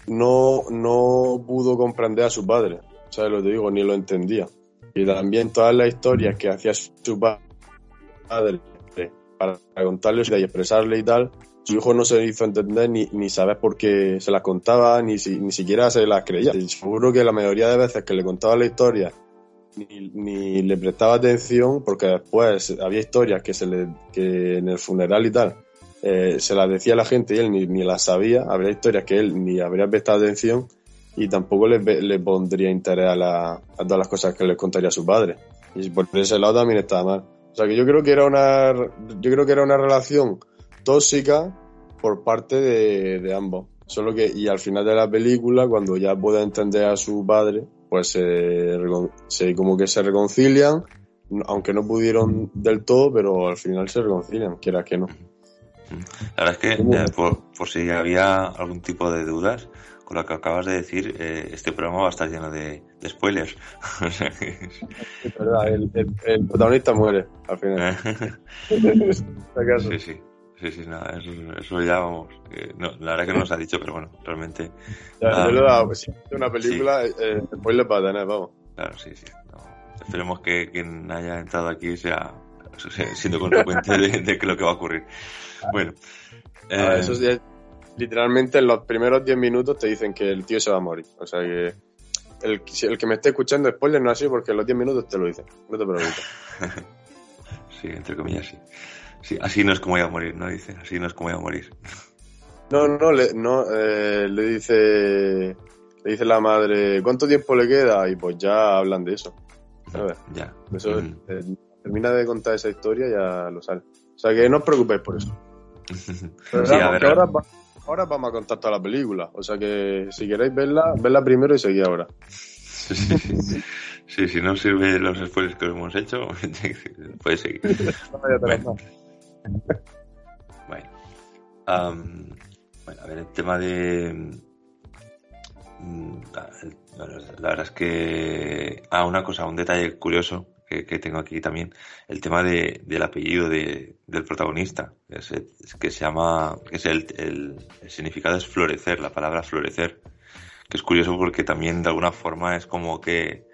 no, no pudo comprender a su padre. ¿Sabes lo que te digo? Ni lo entendía. Y también todas las historias que hacía su padre para contarle y expresarle y tal, su hijo no se hizo entender ni, ni saber por qué se las contaba, ni, si, ni siquiera se las creía. Y seguro que la mayoría de veces que le contaba la historia ni, le prestaba atención, porque después había historias que, se le, que en el funeral y tal eh, se las decía a la gente y él ni, ni las sabía, habría historias que él ni habría prestado atención y tampoco le, le pondría interés a, la, a todas las cosas que le contaría a su padre. Y por ese lado también estaba mal. O sea que yo creo que era una, yo creo que era una relación tóxica por parte de, de ambos. Solo que, y al final de la película, cuando ya puede entender a su padre, pues se, se como que se reconcilian, aunque no pudieron del todo, pero al final se reconcilian, quiera que no. La verdad es que, eh, por, por, si había algún tipo de dudas, con lo que acabas de decir, eh, este programa va a estar lleno de, de spoilers. es verdad, el, el, el, protagonista muere al final. sí, sí. Sí, sí, nada, eso, eso ya vamos. Eh, no, la verdad que no nos ha dicho, pero bueno, realmente. Ya, le he dado, si una película, sí. eh, spoiler para tener, vamos. Claro, sí, sí. No. Esperemos que quien haya entrado aquí sea siendo consecuente de, de lo que va a ocurrir. Bueno. Eh... Eso es, literalmente en los primeros 10 minutos te dicen que el tío se va a morir. O sea que el, el que me esté escuchando spoiler no ha sido porque en los 10 minutos te lo dicen. No te preocupes. sí, entre comillas, sí. sí. Así no es como voy a morir, ¿no? Dice, así no es como voy a morir. No, no, le, no, eh, le dice le dice la madre, ¿cuánto tiempo le queda? Y pues ya hablan de eso. ¿sabes? Ya. Eso, mm. eh, termina de contar esa historia y ya lo sale. O sea que no os preocupéis por eso. Pero sí, ver, ahora, ahora, vamos a contar toda la película. O sea que si queréis verla, verla primero y seguir ahora. Sí, sí, sí. sí, si no sirve los spoilers que hemos hecho, puedes seguir. bueno. bueno. Um, bueno, a ver, el tema de. La verdad es que. Ah, una cosa, un detalle curioso que, tengo aquí también, el tema de, del apellido de, del protagonista, que, se llama, que es el, significado es florecer, la palabra florecer, que es curioso porque también de alguna forma es como que,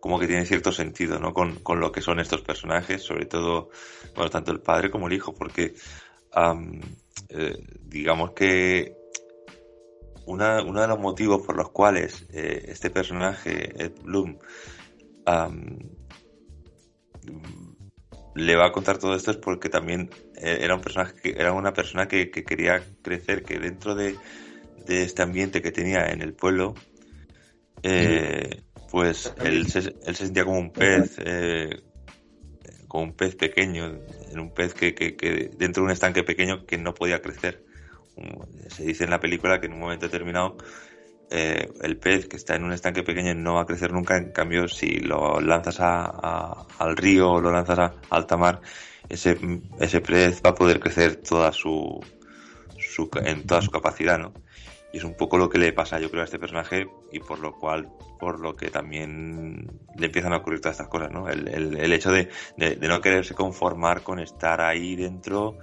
como que tiene cierto sentido, ¿no? Con, con lo que son estos personajes, sobre todo, bueno, tanto el padre como el hijo, porque, eh, digamos que una, uno de los motivos por los cuales eh, este personaje, Ed Bloom, le va a contar todo esto es porque también eh, era un personaje que, era una persona que, que, quería crecer, que dentro de, este ambiente que tenía en el pueblo, eh, pues él se, sentía como un pez, eh, como un pez pequeño, en un pez que, que, dentro de un estanque pequeño que no podía crecer. Se dice en la película que en un momento determinado eh, el pez que está en un estanque pequeño no va a crecer nunca, en cambio si lo lanzas a, al río o lo lanzas a alta mar, ese, ese pez va a poder crecer toda su, su, en toda su capacidad, ¿no? Y es un poco lo que le pasa, yo creo, a este personaje y por lo cual, por lo que también le empiezan a ocurrir todas estas cosas, ¿no? El, el, el hecho de, de, no quererse conformar con estar ahí dentro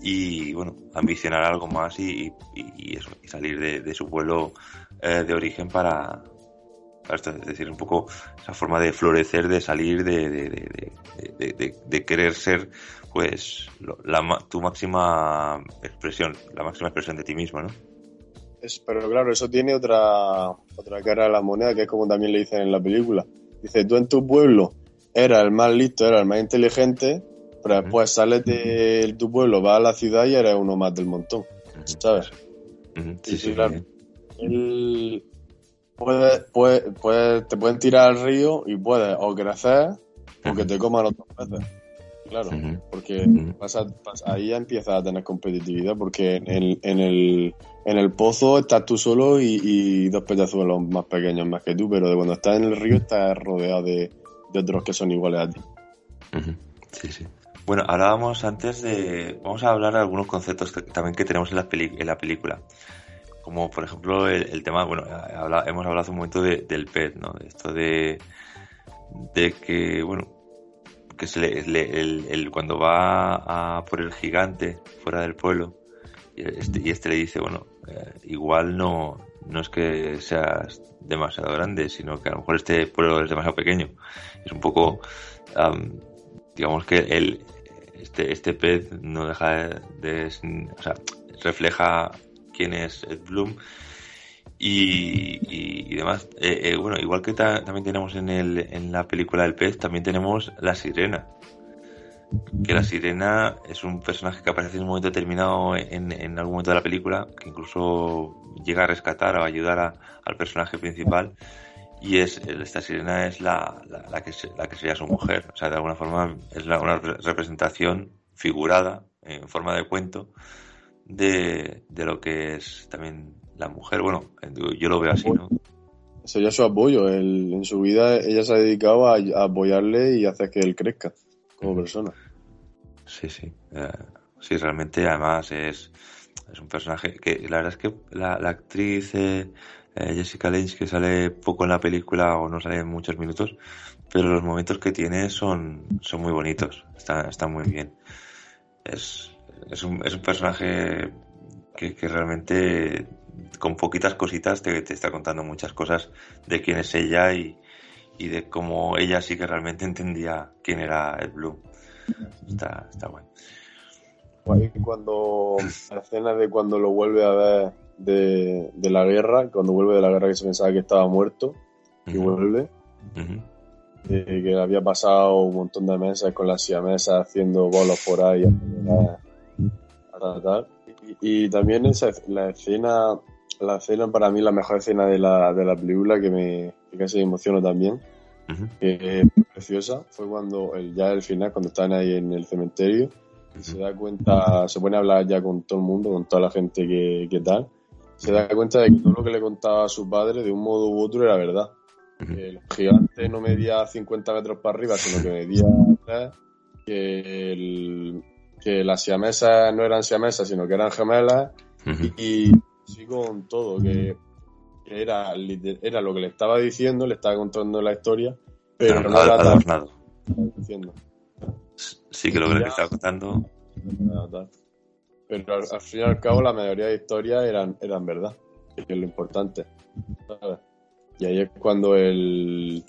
y, bueno, ambicionar algo más y, y, eso, y salir de, de su vuelo eh, de origen para, para, esto, es decir, un poco esa forma de florecer, de salir, de, de, de querer ser, pues, la, tu máxima expresión, la máxima expresión de ti mismo, ¿no? Es, pero claro, eso tiene otra, otra cara a la moneda, que es como también le dicen en la película. Dice, tú en tu pueblo eras el más listo, eras el más inteligente, pero después sales de tu pueblo, vas a la ciudad y eres uno más del montón, ¿sabes? Sí, sí, claro. Él puede, puede, puede, te pueden tirar al río y puedes o crecer o que te coman otros peces. Claro, uh -huh. porque uh -huh. ahí ya empiezas a tener competitividad, porque en el, en el, en el pozo estás tú solo y, y dos los más pequeños más que tú, pero de cuando estás en el río estás rodeado de, de otros que son iguales a ti. Uh -huh. Sí, sí. Bueno, hablábamos antes de. Vamos a hablar de algunos conceptos que, también que tenemos en la, peli, en la película. Como por ejemplo el, tema, bueno, habla, hemos hablado hace un momento de, del pez, ¿no? De esto de. de que, bueno, que se le, el, cuando va a por el gigante fuera del pueblo y este, y este le dice, bueno, eh, igual no, no es que seas demasiado grande, sino que a lo mejor este pueblo es demasiado pequeño. Es un poco, um, digamos que el, este, este pez no deja de, de, o sea, refleja quién es Ed Bloom y, demás. Eh, eh, bueno, igual que ta, también tenemos en, el, en la película del pez, también tenemos la sirena. Que la sirena es un personaje que aparece en un momento determinado en, en algún momento de la película, que incluso llega a rescatar o ayudar a, al personaje principal. Y es esta sirena es la, la, la, que, la que sería su mujer. O sea, de alguna forma es la, una representación figurada en forma de cuento de, de lo que es también la mujer, bueno, yo lo veo así, ¿no? Sería su apoyo. Él, en su vida ella se ha dedicado a, a, apoyarle y hacer que él crezca como persona. Sí, sí. Uh, sí, realmente además es, es un personaje que la verdad es que la, la actriz eh, eh, Jessica Lange que sale poco en la película o no sale en muchos minutos, pero los momentos que tiene son, son muy bonitos, están, están muy bien. Es, es, un, es un personaje que, que realmente con poquitas cositas te, te, está contando muchas cosas de quién es ella y, y, de cómo ella sí que realmente entendía quién era Ed Bloom. Está, está bueno. Cuando la escena de cuando lo vuelve a ver de, de, la guerra, cuando vuelve de la guerra que se pensaba que estaba muerto, y uh -huh. vuelve, uh -huh. eh, que había pasado un montón de meses con las siamesas haciendo bolos por ahí, tal. Y, y, también esa, la escena la escena, para mí, la mejor escena de la, de la película, que me que casi me emociono también, uh -huh. que es preciosa, fue cuando, el, ya el final, cuando están ahí en el cementerio, uh -huh. se da cuenta, se pone a hablar ya con todo el mundo, con toda la gente que, que tal, se da cuenta de que todo lo que le contaba a su padre, de un modo u otro, era verdad. Uh -huh. El gigante no medía 50 metros para arriba, sino que medía 3, que, el, que las siamesas no eran siamesas, sino que eran gemelas, y sí con todo, que, que, era, era lo que le estaba diciendo, le estaba contando la historia, pero no, no era. Diciendo. Sí, que lo que le estaba contando. Pero al, al, fin y al cabo la mayoría de historias eran, eran verdad, que es lo importante. ¿sabes? Y ahí es cuando el,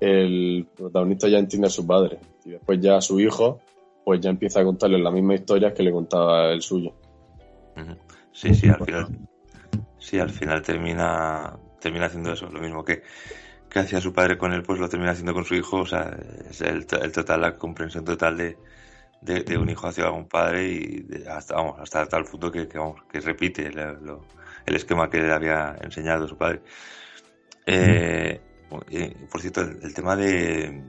el protagonista ya entiende a su padre. Y después ya a su hijo, pues ya empieza a contarle las mismas historias que le contaba el suyo. Sí, sí, al final sí, al final termina, termina haciendo eso, lo mismo que, que hacía su padre con él, pues lo termina haciendo con su hijo, o sea, es el, el total, la comprensión total de, de, un hijo hacia un padre y de, hasta, vamos, hasta tal punto que, vamos, que repite el, el esquema que le había enseñado su padre. Eh, por cierto, el, tema de...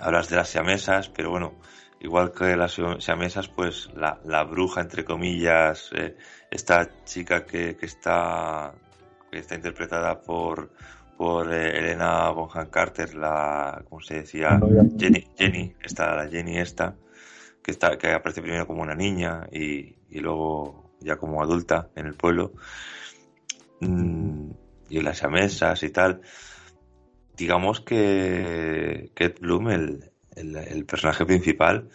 hablas de las siamesas, pero bueno, igual que las siamesas, pues la, la bruja, entre comillas, eh, esta chica que, que, está, que está interpretada por, por eh, Elena Bonham Carter, la, ¿cómo se decía? Jenny, Jenny, esta, la Jenny esta, que está, que aparece primero como una niña y, y luego ya como adulta en el pueblo. Mm, y en las mesas y tal. Digamos que Kate Bloom, el, el, personaje principal,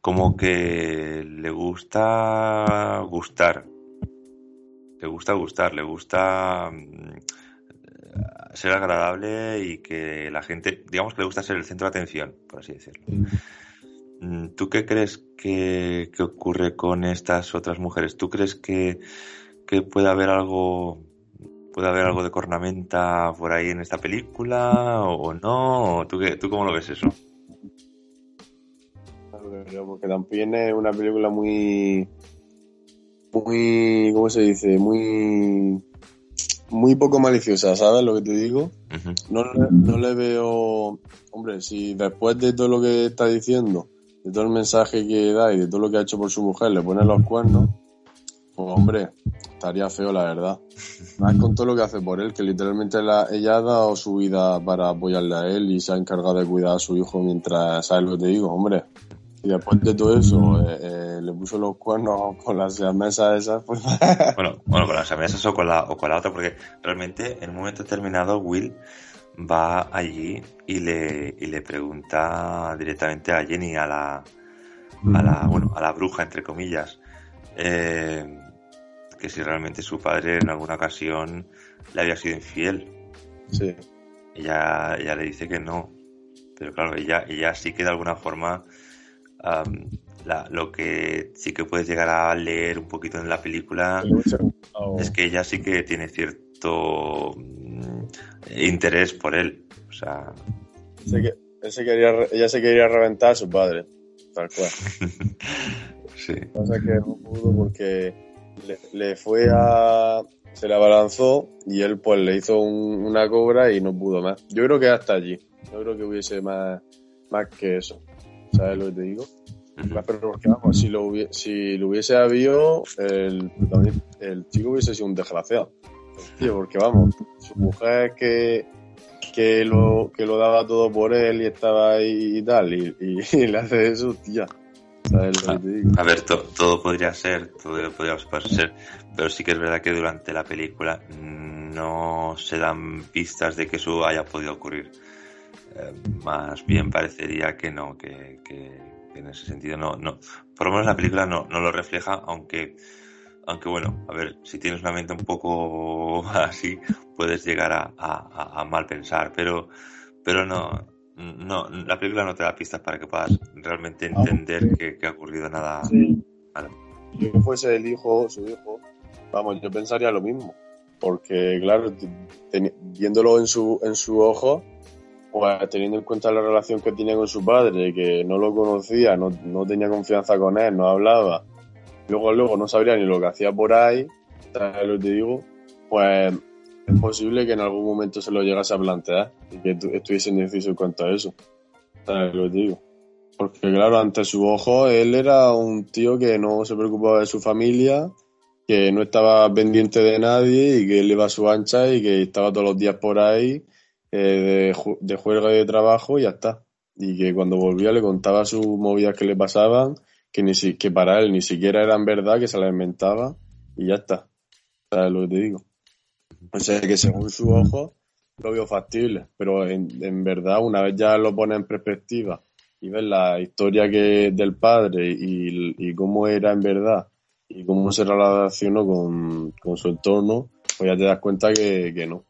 como que le gusta gustar. Le gusta gustar, le gusta mm, ser agradable y que la gente, digamos que le gusta ser el centro de atención, por así decirlo. Mm, ¿Tú qué crees que, que ocurre con estas otras mujeres? ¿Tú crees que, que puede haber algo ¿Puede haber algo de cornamenta por ahí en esta película o no? ¿Tú, qué, ¿Tú cómo lo ves eso? Porque también es una película muy. Muy. ¿Cómo se dice? Muy. Muy poco maliciosa, ¿sabes lo que te digo? no, le, no le veo. Hombre, si después de todo lo que está diciendo, de todo el mensaje que da y de todo lo que ha hecho por su mujer, le pone los cuernos, pues hombre, estaría feo la verdad. Más con todo lo que hace por él, que literalmente ella ha dado su vida para apoyarle a él y se ha encargado de cuidar a su hijo mientras, ¿sabes lo que te digo? Hombre, y después de todo eso eh, eh, le puso los cuernos con las mesas esas, pues... bueno, bueno, con las mesas o con, la, o con la otra, porque realmente en un momento determinado Will va allí y le, y le pregunta directamente a Jenny, a la, a la, bueno, a la bruja, entre comillas, eh, que si realmente su padre en alguna ocasión le había sido infiel. Sí. Ella, ella le dice que no. Pero claro, ella, ella sí que de alguna forma lo que sí que puedes llegar a leer un poquito en la película es que ella sí que tiene cierto mm, interés por él. O sea. ella se quería reventar a su padre, tal cual. sí. Pasa que no pudo porque le, fue a. Se le abalanzó y él pues le hizo una cobra y no pudo más. Yo creo que hasta allí. Yo creo que hubiese más, más que eso. ¿Sabes lo que te digo? Pero porque vamos, si lo, hubiese, si lo hubiese habido, el, el chico hubiese sido un desgraciado. Tío, porque vamos, su mujer que, que lo, que lo daba todo por él y estaba ahí y tal, y, y le hace eso, tía. A, ver, todo podría ser, todo podría ser, pero sí que es verdad que durante la película no se dan pistas de que eso haya podido ocurrir. Eh, más bien parecería que no, que, en ese sentido no, no. Por lo menos la película no, no lo refleja, aunque, aunque bueno, a ver, si tienes una mente un poco así, puedes llegar a, a mal pensar, pero, pero no, no, la película no te da pistas para que puedas realmente ah, entender que, ha ocurrido nada. Si yo fuese el hijo, su hijo, vamos, yo pensaría lo mismo. Porque, claro, viéndolo en su, en su ojo, pues teniendo en cuenta la relación que tenía con su padre, que no lo conocía, no, no tenía confianza con él, no hablaba, luego, luego no sabría ni lo que hacía por ahí, ¿sabes lo que te digo? Pues es posible que en algún momento se lo llegase a plantear y que estuviese indeciso en cuanto a eso. Lo digo. Porque claro, ante su ojo, él era un tío que no se preocupaba de su familia, que no estaba pendiente de nadie y que él iba a su ancha y que estaba todos los días por ahí eh, de, de y de trabajo y ya está. Y que cuando volvía le contaba sus movidas que le pasaban, que, ni si, que para él ni siquiera eran verdad, que se las inventaba y ya está. ¿Sabes lo que te digo? O sea que según su ojo lo veo factible, pero en, verdad una vez ya lo pone en perspectiva y ves la historia que del padre y, cómo era en verdad y cómo se relacionó con, su entorno, pues ya te das cuenta que, no.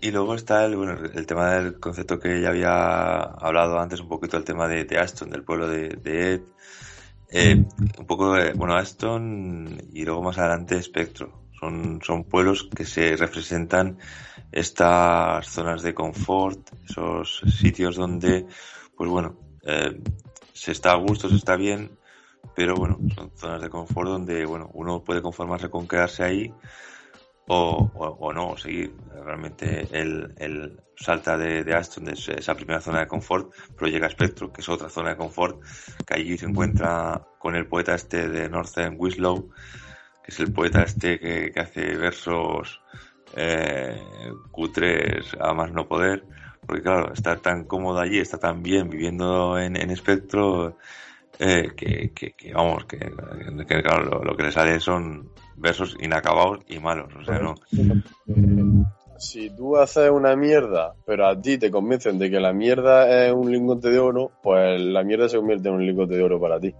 Y luego está el, bueno, el tema del concepto que ya había hablado antes, un poquito el tema de, Aston, del pueblo de, Ed. Eh, un poco, bueno, Aston y luego más adelante Spectro. Son, pueblos que se representan estas zonas de confort, esos sitios donde, pues bueno, eh, se está a gusto, se está bien, pero bueno, son zonas de confort donde, bueno, uno puede conformarse con quedarse ahí o, o, no, seguir. Realmente él, salta de, de, Aston, de esa primera zona de confort, pero llega a Spectrum, que es otra zona de confort, que allí se encuentra con el poeta este de Northern Winslow, que es el poeta este que, hace versos eh, cutres a más no poder, porque claro, está tan cómodo allí, está tan bien viviendo en, en Espectro, eh, que, que, vamos, que, claro, lo, que le sale son versos inacabados y malos, o sea, no. Si tú haces una mierda, pero a ti te convencen de que la mierda es un lingote de oro, pues la mierda se convierte en un lingote de oro para ti.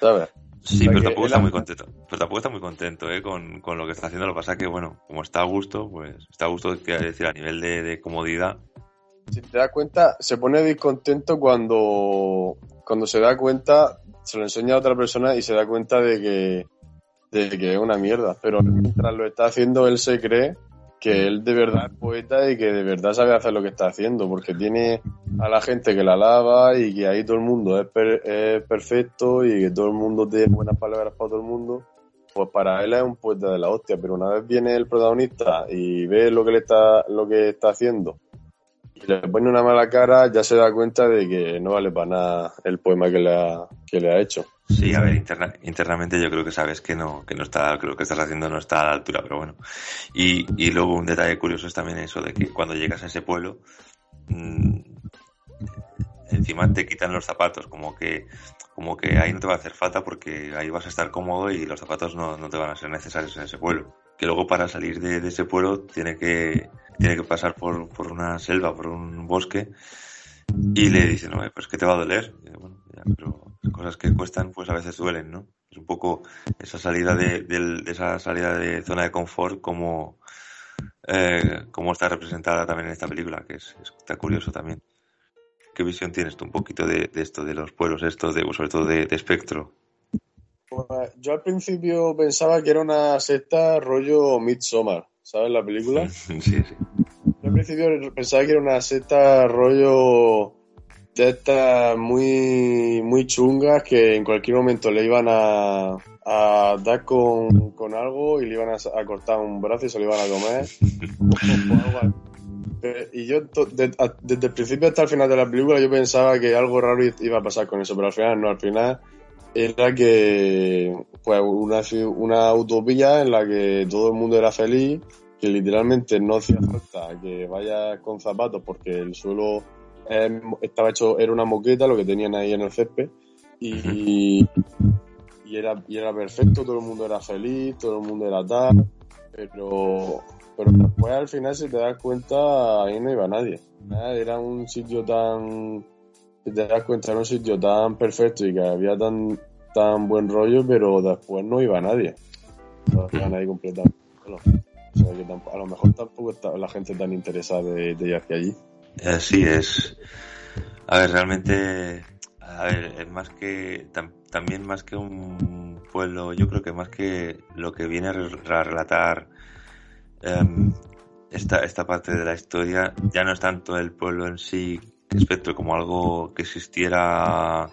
¿Sabes? Sí, pero tampoco está muy contento. Pero tampoco está muy contento ¿eh? con, con, lo que está haciendo. Lo que pasa es que, bueno, como está a gusto, pues está a gusto, quiero decir, a nivel de, de comodidad. Si te das cuenta, se pone discontento cuando cuando se da cuenta, se lo enseña a otra persona y se da cuenta de que, de que es una mierda. Pero mientras lo está haciendo, él se cree que él de verdad es poeta y que de verdad sabe hacer lo que está haciendo, porque tiene a la gente que la alaba y que ahí todo el mundo es, es perfecto y que todo el mundo tiene buenas palabras para todo el mundo. Pues para él es un poeta de la hostia, pero una vez viene el protagonista y ve lo que le está, lo que está haciendo le pone una mala cara, ya se da cuenta de que no vale para nada el poema que le ha, que le ha hecho. Sí, a ver, internamente yo creo que sabes que no, que no está, que lo que estás haciendo no está a la altura, pero bueno. Y, y luego un detalle curioso es también eso de que cuando llegas a ese pueblo, mmm, encima te quitan los zapatos, como que, como que ahí no te va a hacer falta porque ahí vas a estar cómodo y los zapatos no, no te van a ser necesarios en ese pueblo. Que luego para salir de, de ese pueblo tiene que, tiene que pasar por, por una selva, por un bosque, y le dice, no, pues que te va a doler. bueno, pero cosas que cuestan, pues a veces duelen, ¿no? Es un poco esa salida de, de, esa salida de zona de confort como, eh, como está representada también en esta película, que es, está curioso también. ¿Qué visión tienes tú un poquito de, de esto, de los pueblos estos, de, sobre todo de, de espectro? Pues, yo al principio pensaba que era una secta rollo Midsommar, ¿sabes la película? Sí, sí. Yo al principio pensaba que era una secta rollo de estas muy, muy chungas que en cualquier momento le iban a, a dar con, con, algo y le iban a, cortar un brazo y se lo iban a comer. y yo desde el principio hasta el final de la película yo pensaba que algo raro iba a pasar con eso, pero al final no, al final era que pues una, una utopía en la que todo el mundo era feliz, que literalmente no hacía falta que vaya con zapatos porque el suelo estaba hecho, era una moqueta lo que tenían ahí en el césped y, y, era, y era perfecto, todo el mundo era feliz, todo el mundo era tal, pero, pero después al final si te das cuenta ahí no iba nadie, era un sitio tan te das cuenta, era un sitio tan perfecto y que había tan, tan buen rollo, pero después no iba nadie. No iba nadie completamente. o sea, que a lo mejor tampoco está la gente tan interesada de, ir hacia allí. Así es. A ver, realmente, a ver, es más que, también más que un pueblo, yo creo que más que lo que viene a relatar em, esta, esta parte de la historia, ya no es tanto el pueblo en sí espectro como algo que existiera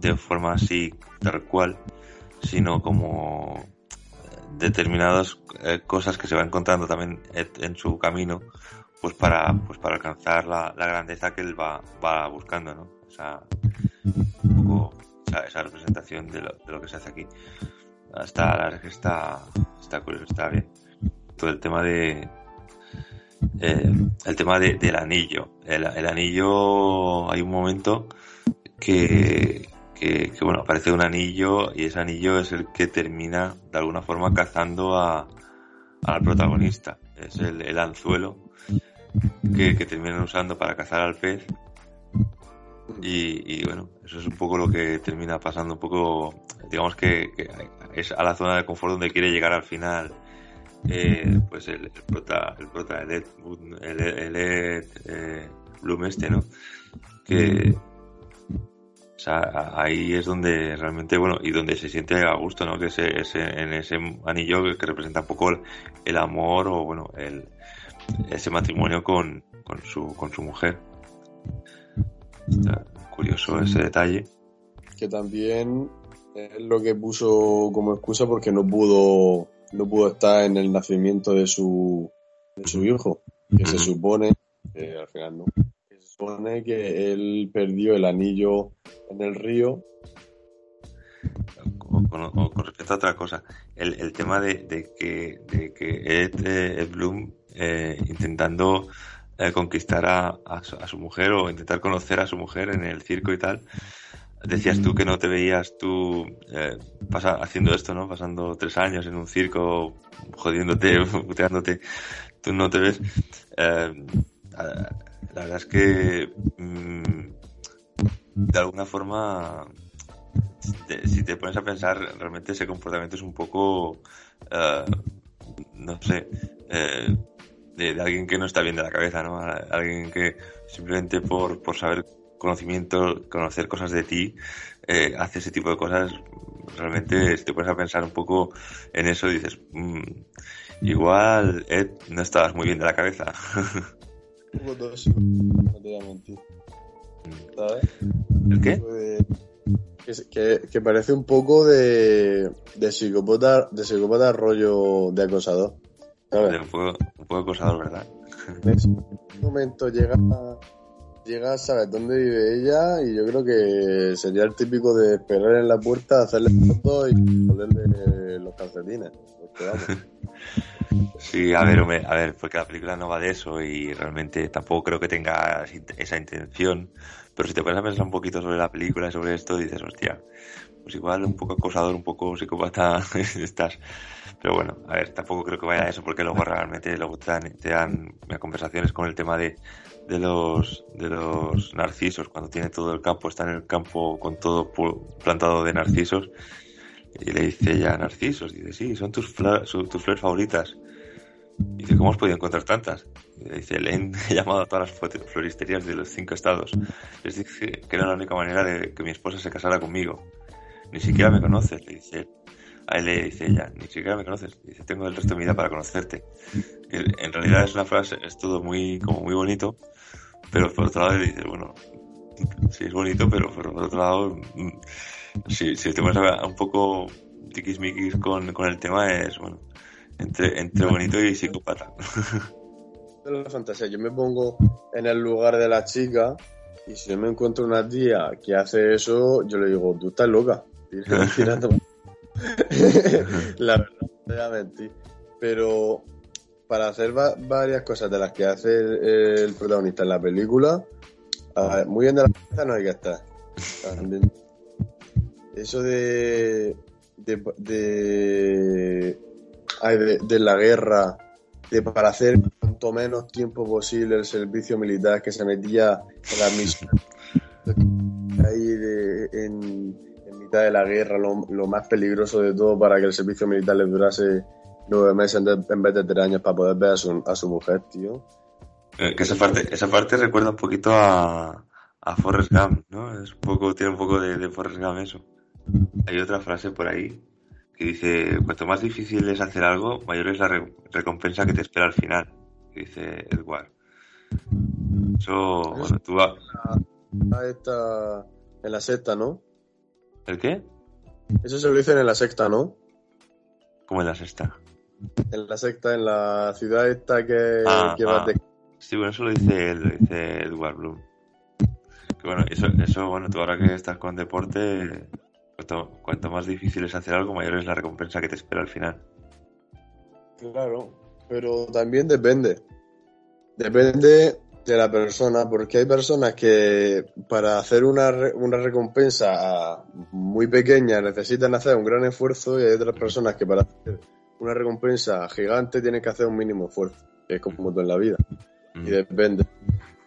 de forma así tal cual, sino como determinadas eh, cosas que se va encontrando también en su camino, pues para, pues para alcanzar la, grandeza que él va, va buscando, ¿no? Esa, esa, representación de lo, que se hace aquí. Está, la verdad que está, está curioso, está bien. Todo el tema de, eh, el tema del anillo. El, anillo, hay un momento que, que, bueno, aparece un anillo y ese anillo es el que termina de alguna forma cazando a, al protagonista. Es el, anzuelo que, terminan usando para cazar al pez. Y, bueno, eso es un poco lo que termina pasando, un poco, digamos que, que es a la zona de confort donde quiere llegar al final eh, pues el, prota, el prota, el Ed, el, eh, Bloom este, ¿no? Que, o sea, ahí es donde realmente, bueno, y donde se siente a gusto, ¿no? Que ese, ese, en ese anillo que, representa un poco el, amor o, bueno, el, ese matrimonio con, con, su, con su mujer. Está curioso ese detalle. Que también es lo que puso como excusa porque no pudo no pudo estar en el nacimiento de su, de su hijo, que se supone, eh, al final no, que se supone que él perdió el anillo en el río. O con, o con respecto a otra cosa, el, el tema de, de que, de que Ed, eh, Ed Bloom eh, intentando eh, conquistar a, su, mujer o intentar conocer a su mujer en el circo y tal, decías tú que no te veías tú eh, pasa, haciendo esto, ¿no? Pasando tres años en un circo, jodiéndote, puteándote, tú no te ves. La verdad es que mmm, de alguna forma, si te pones a pensar, realmente ese comportamiento es un poco, no sé, de, de, alguien que no está bien de la cabeza, ¿no? Alguien que simplemente por, por saber conocimiento, conocer cosas de ti, eh, hace ese tipo de cosas, realmente si te pones a pensar un poco en eso, dices, mmm, igual Ed, no estabas muy bien de la cabeza. Mentir. ¿Sabes? ¿El qué? Que, que, parece un poco de, de psicópata, de psicópata rollo de acosador. ¿Sabes? Un poco, un poco acosador, ¿verdad? En ese momento llega llega a saber dónde vive ella y yo creo que sería el típico de esperar en la puerta, hacerle fotos y ponerle los calcetines. Sí, a ver, hombre, a ver, porque la película no va de eso y realmente tampoco creo que tenga esa intención, pero si te pones a pensar un poquito sobre la película sobre esto, dices, hostia, pues igual un poco acosador, un poco psicópata estás. Pero bueno, a ver, tampoco creo que vaya a eso porque luego realmente luego te dan, te dan conversaciones con el tema de, de los de los narcisos cuando tiene todo el campo está en el campo con todo plantado de narcisos y le dice ella narcisos dice sí son tus tus flores favoritas dice cómo has podido encontrar tantas le dice le he llamado a todas las floristerías de los cinco estados les dije que era la única manera de que mi esposa se casara conmigo ni siquiera me conoces le dice a él le dice ella, ni siquiera me conoces. Dice, tengo el resto de mi vida para conocerte. En realidad es una frase, es todo muy, como muy bonito, pero por otro lado dices, bueno, sí es bonito, pero por otro lado, si, si te pones a un poco tiquismiquis con, con el tema, es, bueno, entre, entre bonito y psicópata. la fantasía, yo me pongo en el lugar de la chica y si yo me encuentro una tía que hace eso, yo le digo, tú estás loca. la verdad, te voy a mentir. Pero para hacer va varias cosas de las que hace el, el protagonista en la película, ver, muy bien de la cabeza no hay que estar. Eso de de, de, de, de la guerra, de para hacer cuanto menos tiempo posible el servicio militar que se metía en la misión ahí de, en, en, mitad de la guerra, lo, lo, más peligroso de todo para que el servicio militar le durase nueve meses en vez de tres años para poder ver a su, a su mujer, tío. Eh, que esa parte, esa parte recuerda un poquito a, a Forrest Gump, ¿no? Es un poco, tiene un poco de, de Forrest Gump eso. Hay otra frase por ahí que dice, cuanto más difícil es hacer algo, mayor es la re recompensa que te espera al final, que dice Edward. Eso, bueno, tú vas... Esta, en la secta, ¿no? ¿El qué? Eso se lo dicen en la secta, ¿no? ¿Cómo en la sexta? En la secta, en la ciudad esta que, ah, que ah. De... Sí, bueno, eso lo dice, lo dice Edward Bloom. Que bueno, eso, eso, bueno, tú ahora que estás con deporte, cuanto, cuanto más difícil es hacer algo, mayor es la recompensa que te espera al final. Claro, pero también depende. Depende de la persona, porque hay personas que para hacer una, una recompensa muy pequeña necesitan hacer un gran esfuerzo y hay otras personas que para hacer una recompensa gigante tienen que hacer un mínimo esfuerzo, que es como todo en la vida. Mm. Y depende.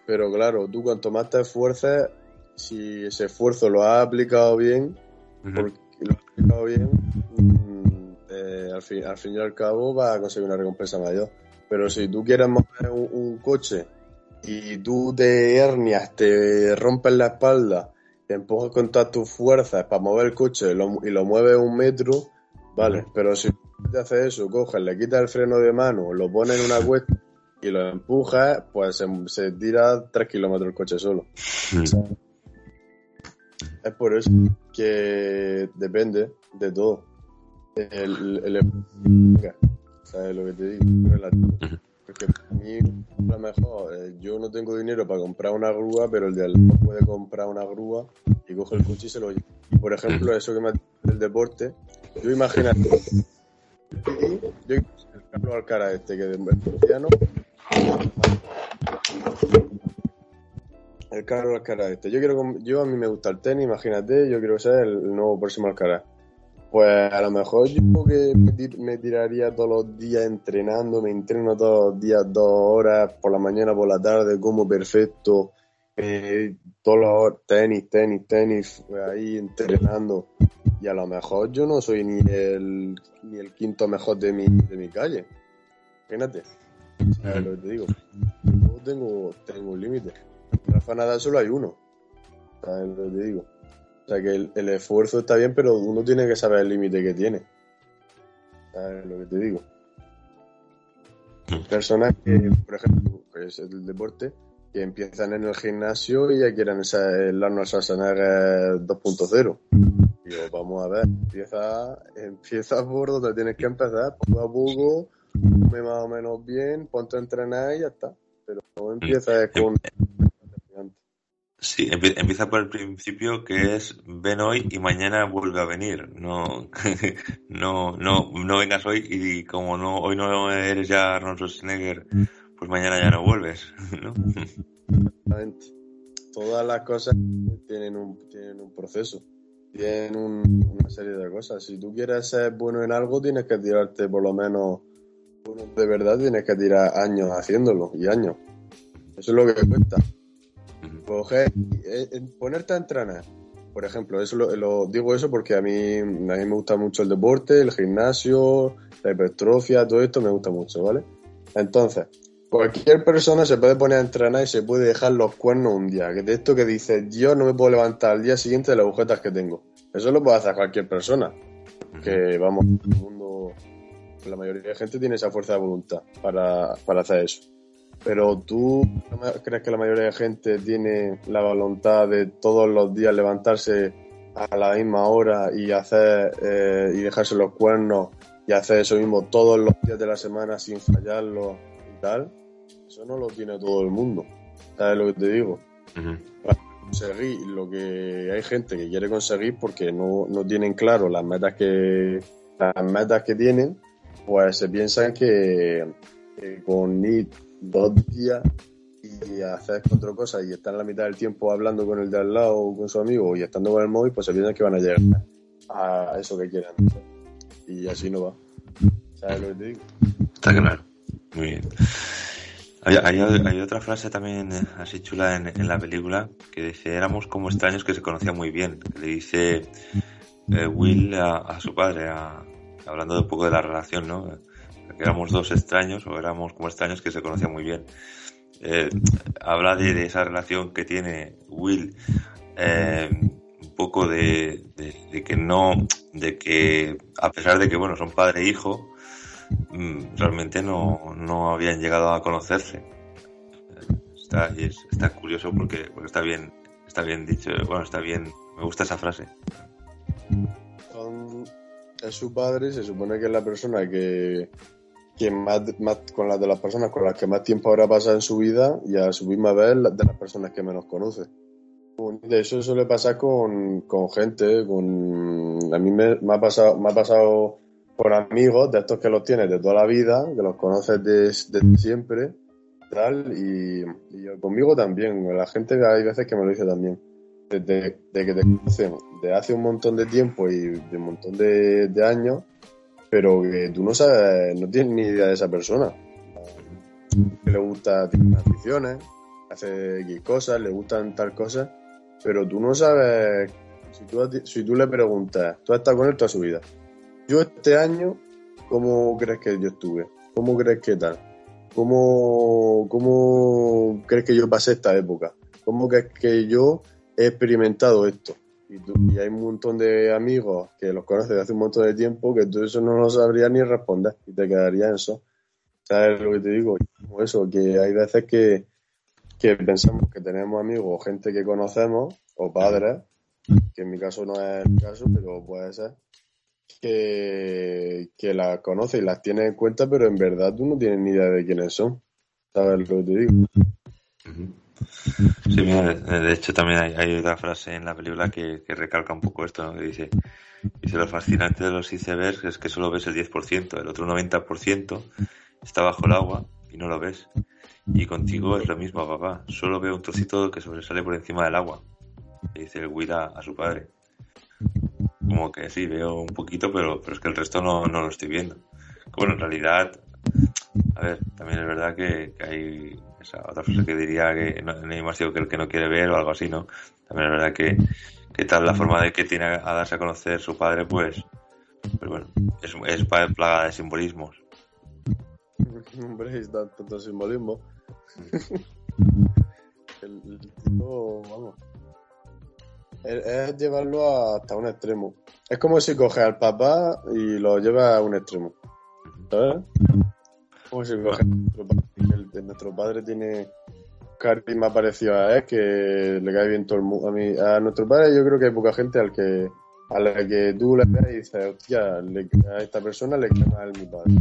Pero claro, tú cuanto más te esfuerces, si ese esfuerzo lo has aplicado bien, mm porque lo has aplicado bien, mmm, eh, al, fin, al fin y al cabo vas a conseguir una recompensa mayor. Pero si tú quieres mover un, un coche y tú te hernias, te rompes la espalda, te empujas con todas tus fuerzas para mover el coche y lo, y lo mueves un metro, vale, pero si te haces eso, coges, le quitas el freno de mano, lo pones en una cuesta y lo empujas, pues se, se tira tres kilómetros el coche solo. Mm. Es por eso que depende de todo. el, el, ¿sabes lo que te digo? Porque a mí, a lo mejor, eh, yo no tengo dinero para comprar una grúa, pero el de al lado puede comprar una grúa y coge el coche y se lo lleva. Por ejemplo, eso que me ha dicho del deporte, yo imagínate, yo el Carlos Alcaraz este, que es cristiano, el Carlos Alcaraz este, yo quiero, yo a mí me gusta el tenis, imagínate, yo quiero ser el nuevo próximo Alcaraz. Pues a lo mejor yo que me, tir- me tiraría todos los días entrenando, me entreno todos los días dos horas, por la mañana, por la tarde, como perfecto, eh, todos los horas, tenis, tenis, tenis, pues, ahí entrenando. Y a lo mejor yo no soy ni el, ni el quinto mejor de mi, de mi calle. Imagínate. ¿Sabes lo que te digo? Yo tengo, tengo un límite. Rafa Nadal solo hay uno. ¿Sabes lo que te digo? O sea que el, el esfuerzo está bien, pero uno tiene que saber el límite que tiene. ¿Sabes lo que te digo? Personas que, por ejemplo, que es el deporte, que empiezan en el gimnasio y ya quieren el Arnold Schwarzenegger 2.0. Digo, vamos a ver, empieza, empieza por donde tienes que empezar, poco a poco, come más o menos bien, ponte a entrenar y ya está. Pero no empiezas con... Sí, empie- empieza por el principio que es ven hoy y mañana vuelve a venir. No, no, no, no vengas hoy y como no hoy no eres ya Arnold Schwarzenegger, pues mañana ya no vuelves, ¿no? Exactamente. Todas las cosas tienen un, tienen un proceso, tienen un- una serie de cosas. Si tú quieres ser bueno en algo, tienes que tirarte por lo menos, bueno, de verdad tienes que tirar años haciéndolo y años. Eso es lo que cuesta. Coger, eh, ponerte a entrenar. Por ejemplo, eso lo, lo- digo eso porque a mí, a mí me gusta mucho el deporte, el gimnasio, la hipertrofia, todo esto me gusta mucho, ¿vale? Entonces, cualquier persona se puede poner a entrenar y se puede dejar los cuernos un día. Que de esto que dice, yo no me puedo levantar al día siguiente de las agujetas que tengo. Eso lo puede hacer cualquier persona. Que vamos, el mundo, la mayoría de gente tiene esa fuerza de voluntad para, para hacer eso. Pero tú ¿no crees que la mayoría de gente tiene la voluntad de todos los días levantarse a la misma hora y hacer eh, y dejarse los cuernos y hacer eso mismo todos los días de la semana sin fallarlo y tal? Eso no lo tiene todo el mundo. ¿Sabes lo que te digo? conseguir lo que hay gente que quiere conseguir porque no, no tienen claro las metas que las metas que tienen pues se piensan que, que con dos días y hacer cuatro cosas y estar la mitad del tiempo hablando con el de al lado o con su amigo y estando con el móvil pues se piensan que van a llegar a eso que quieren y así no va ¿sabes lo que te digo? Está claro. Muy bien. Hay, hay, otra frase también eh, así chula en, la película que dice, éramos como extraños que se conocían muy bien. Le dice eh, Will a, a su padre, a- hablando un poco de la relación, ¿no? Éramos dos extraños o éramos como extraños que se conocían muy bien. Eh, habla de, de esa relación que tiene Will, eh, un poco de, de- de que no, de que a pesar de que, bueno, son padre e hijo, mm, realmente no, no habían llegado a conocerse. Está, es- está curioso porque, porque está bien, está bien dicho, bueno, está bien, me gusta esa frase. Es su padre, se supone que es la persona que, que más, más con las de las personas con las que más tiempo habrá pasado en su vida y a su misma vez la- de las personas que menos conoce. De eso suele pasar con, con gente, con a mí me, me ha pasado, me ha pasado con amigos de estos que los tienes de toda la vida, que los conoces desde siempre, tal, y, y conmigo también, la gente hay veces que me lo dice también desde de que te conocen de hace un montón de tiempo y de un montón de, de años, pero que tú no sabes, no tienes ni idea de esa persona. Que le gusta, tiene unas aficiones, hace X cosas, le gustan tal cosas, pero tú no sabes, si tú, si tú le preguntas, tú has estado con él toda su vida. Yo este año, ¿cómo crees que yo estuve? ¿Cómo crees que tal? ¿Cómo, cómo crees que yo pasé esta época? ¿Cómo crees que yo he experimentado esto? Y, tú- y hay un montón de amigos que los conoces de hace un montón de tiempo que tú eso no lo sabrías ni responder y te quedaría en eso. ¿Sabes lo que te digo? Eso, que hay veces que, que pensamos que tenemos amigos o gente que conocemos o padres, que en mi caso no es el caso, pero puede ser, que, que las conoces y las tienes en cuenta, pero en verdad tú no tienes ni idea de quiénes son. ¿Sabes lo que te digo? Sí, mira, de hecho también hay, otra frase en la película que, recalca un poco esto, ¿no? Que dice, dice, lo fascinante de los icebergs es que solo ves el 10%, el otro 90% está bajo el agua y no lo ves. Y contigo es lo mismo, papá. Solo veo un trocito que sobresale por encima del agua. Le dice el Will a, su padre. Como que sí, veo un poquito, pero, pero es que el resto no, no lo estoy viendo. Bueno, en realidad, a ver, también es verdad que, hay esa otra cosa que diría que no, hay más que el que no quiere ver o algo así, ¿no? También es verdad que, que tal la forma de que tiene a darse a conocer su padre, pues, pues bueno, es, es plaga de simbolismos. Hombre, tanto simbolismo. el, tipo, vamos. Es, llevarlo hasta un extremo. Es como si coges al papá y lo llevas a un extremo. ¿Sabes? Como si coges a nuestro padre. nuestro padre tiene carisma parecido a él, que le cae bien todo el mundo. A, mí, a nuestro padre yo creo que hay poca gente al que a la que tú le ves y dices, hostia, a esta persona le cae mal mi padre.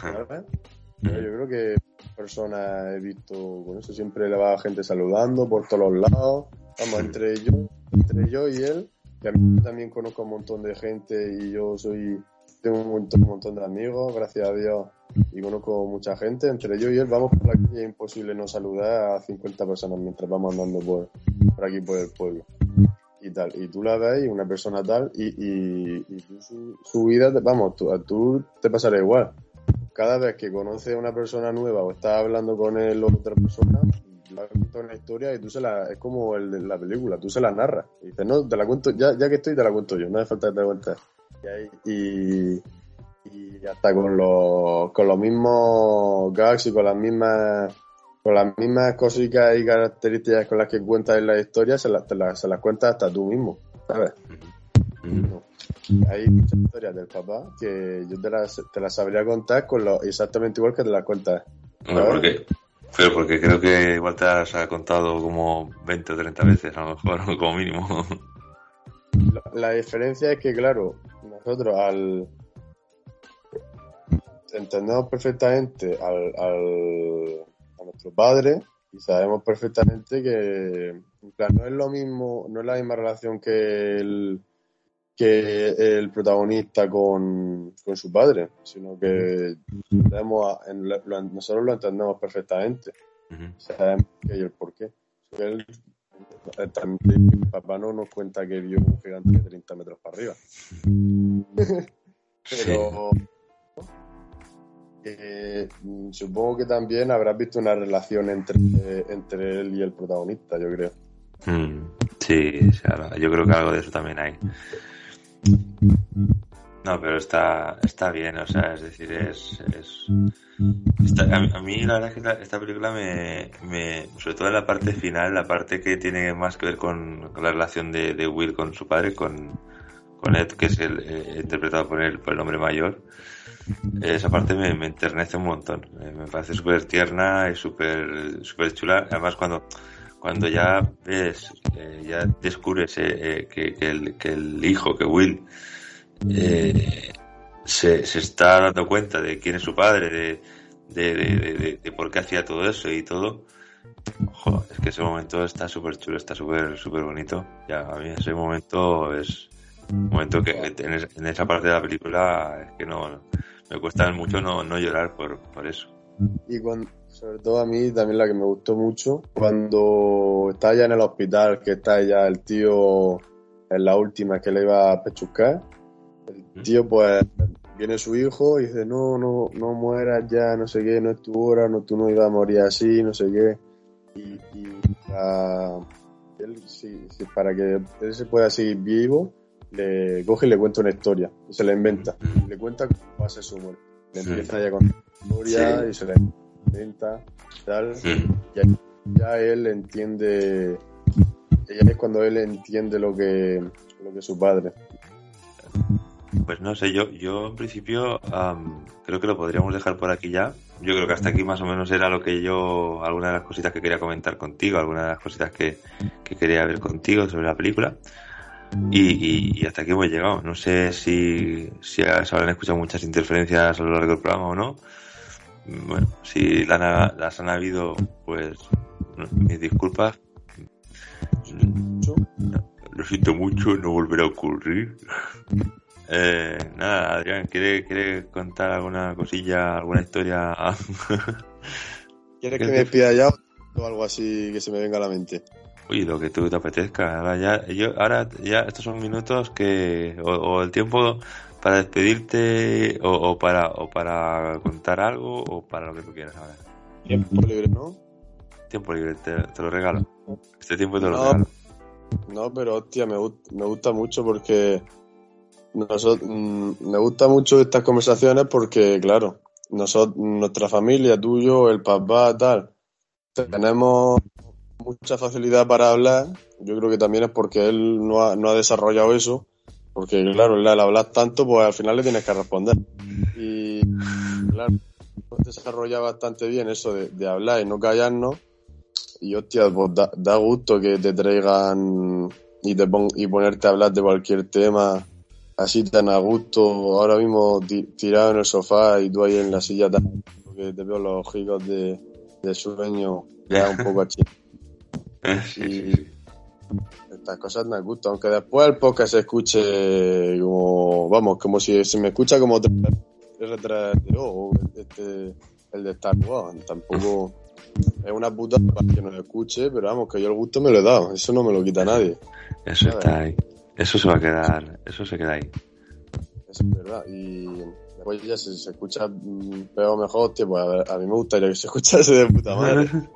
¿Sabes? Yo creo que personas he visto con eso, siempre le va gente saludando por todos los lados, vamos, entre yo, entre yo y él, que a mí también conozco un montón de gente y yo soy, tengo un montón, de amigos, gracias a Dios, y conozco mucha gente, entre yo y él vamos por aquí, es imposible no saludar a 50 personas mientras vamos andando por, por aquí, por el pueblo. Y tal, y tú la ves una persona tal, y, y, su, vida, vamos, tú, a tú te pasará igual cada vez que conoces a una persona nueva o estás hablando con él o otra persona, la visto una historia y tú se la, es como el la película, tú se la narras. Y dices, no, te la cuento, ya, ya que estoy, te la cuento yo, no hace falta que te cuentes. Y, y, hasta con los, con los mismos gags y con las mismas con las mismas cositas y características con las que cuentas en la historia, se las, se las cuentas hasta tú mismo, ¿sabes? Hay muchas historias del papá que yo te las, te las sabría contar con lo exactamente igual que te las cuentas. porque, pero porque creo que igual te las ha contado como 20 o 30 veces, a lo mejor, como mínimo. La, diferencia es que, claro, nosotros al entendemos perfectamente al, al, a nuestro padre y sabemos perfectamente que no es lo mismo, no es la misma relación que el que el protagonista con, su padre, sino que nosotros lo entendemos perfectamente. Sabemos que hay el porqué. El, papá no nos cuenta que vio un gigante de 30 metros para arriba. Pero eh, supongo que también habrás visto una relación entre, entre él y el protagonista, yo creo. Mm, sí, yo creo que algo de eso también hay. No, pero está, está bien, o sea, es decir, es... es a, mí la verdad es que esta película me, me, sobre todo en la parte final, la parte que tiene más que ver con, la relación de, Will con su padre, con, con Ed, que es el eh, interpretado por él, por el hombre mayor, esa parte me, me enternece un montón. Eh, me parece súper tierna y súper super chula. Además, cuando cuando ya ves, eh, ya descubres eh, que, el, que, el, hijo, que Will, eh, se, se, está dando cuenta de quién es su padre, de, de, de, por qué hacía todo eso y todo, es que ese momento está súper chulo, está súper súper bonito. Ya, a mí ese momento es un momento que en, esa parte de la película es que no, me cuesta mucho no, no llorar por, por eso. Y cuando, sobre todo a mí también la que me gustó mucho, cuando está ya en el hospital, que está ya el tío en la última que le iba a pechuscar, tío pues viene su hijo y dice, no, no, no mueras ya, no sé qué, no es tu hora, no, tú no ibas a morir así, no sé qué. Y, él, para que él se pueda seguir vivo, le coge y le cuenta una historia, y se la inventa, le cuenta cómo va a ser su muerte. Le empieza ya con la historia y se la venta, tal, ya, ya, él entiende, ya es cuando él entiende lo que, lo que su padre. Pues no sé, yo, yo en principio creo que lo podríamos dejar por aquí ya. Yo creo que hasta aquí más o menos era lo que yo, algunas de las cositas que quería comentar contigo, algunas de las cositas que, que quería ver contigo sobre la película. Y, hasta aquí hemos llegado. No sé si, si se habrán escuchado muchas interferencias a lo largo del programa o no. Bueno, si las han habido, pues mis disculpas. Lo siento mucho, no volverá a ocurrir. Eh, nada, Adrián, ¿quiere, ¿quiere contar alguna cosilla, alguna historia? ¿Quieres que me pida ya o algo así que se me venga a la mente? Uy, lo que tú te apetezca. Ahora ya, yo, ahora ya estos son minutos que, o, el tiempo para despedirte, o, para, o para contar algo, o para lo que tú quieras ahora. Tiempo libre, ¿no? Tiempo libre, te, lo regalo. Este tiempo te lo regalo. No, pero hostia, me, me gusta mucho porque nosotros, mm, me gusta mucho estas conversaciones porque, claro, nosotros, nuestra familia, tuyo, el papá, tal, tenemos mucha facilidad para hablar. Yo creo que también es porque él no ha, no ha desarrollado eso. Porque, claro, al hablar tanto, pues al final le tienes que responder. Y, claro, desarrolla bastante bien eso de, hablar y no callarnos. Y, hostia, pues da, gusto que te traigan y, te y ponerte a hablar de cualquier tema así tan a gusto, ahora mismo tirado en el sofá y tú ahí en la silla tan, porque te veo los ojitos de, de sueño ya un poco así. Y estas cosas me gustan, aunque después el podcast se escuche como, vamos, como si se me escucha como R3 o este, el de Star Wars, tampoco es una puta para que nos escuche, pero vamos, que yo el gusto me lo he dado, eso no me lo quita nadie. Eso está ahí. Eso se va a quedar, eso se queda ahí. Eso es verdad. Y después ya si se escucha peor o mejor, tío, pues a, mí me gustaría que se escuchase de puta madre.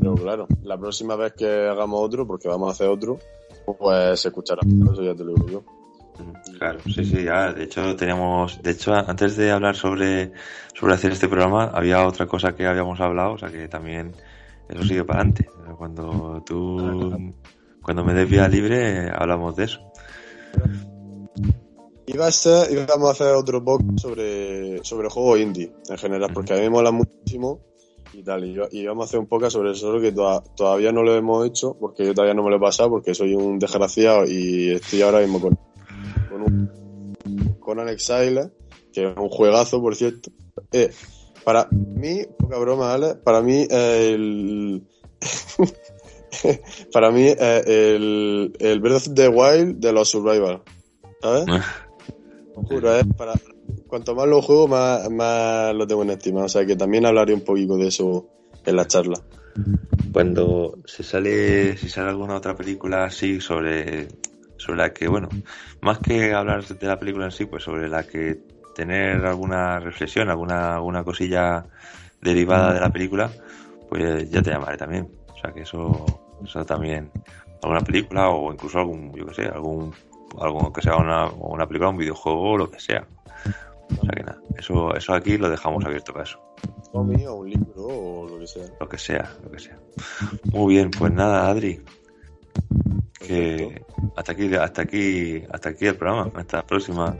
Pero claro, la próxima vez que hagamos otro, porque vamos a hacer otro, pues se escuchará. Eso ya te lo digo yo. Claro, sí, sí, ya. De hecho, teníamos, de hecho, antes de hablar sobre, sobre hacer este programa, había otra cosa que habíamos hablado, o sea que también eso sigue para adelante. Cuando tú cuando me des vía libre, hablamos de eso. Iba a ser, íbamos a hacer otro box sobre, sobre juegos indie en general, porque a mí me mola muchísimo y tal. Y, vamos a hacer un poco sobre eso, que todavía no lo hemos hecho, porque yo todavía no me lo he pasado, porque soy un desgraciado y estoy ahora mismo con, con un Conan Exile, que es un juegazo, por cierto. Eh, para mí, poca broma, ¿vale? Para mí, el. para mí eh, el, el Breath of the Wild de los Survival. ¿Sabes? Ah. juro, eh, para, cuanto más lo juego, más, más lo tengo en estima. O sea que también hablaré un poquito de eso en la charla. Cuando se sale, si sale alguna otra película así sobre, sobre la que, bueno, más que hablar de la película en sí, pues sobre la que tener alguna reflexión, alguna, alguna cosilla derivada de la película, pues ya te llamaré también. O sea que eso o sea, también alguna película o incluso algún, yo que sé, algún, algo que sea una, una película, un videojuego o lo que sea. O sea que nada, eso, eso aquí lo dejamos abierto para eso. O un libro o lo que sea. Lo que sea, lo que sea. Muy bien, pues nada, Adri. Que hasta aquí, hasta aquí, hasta aquí el programa. Hasta la próxima.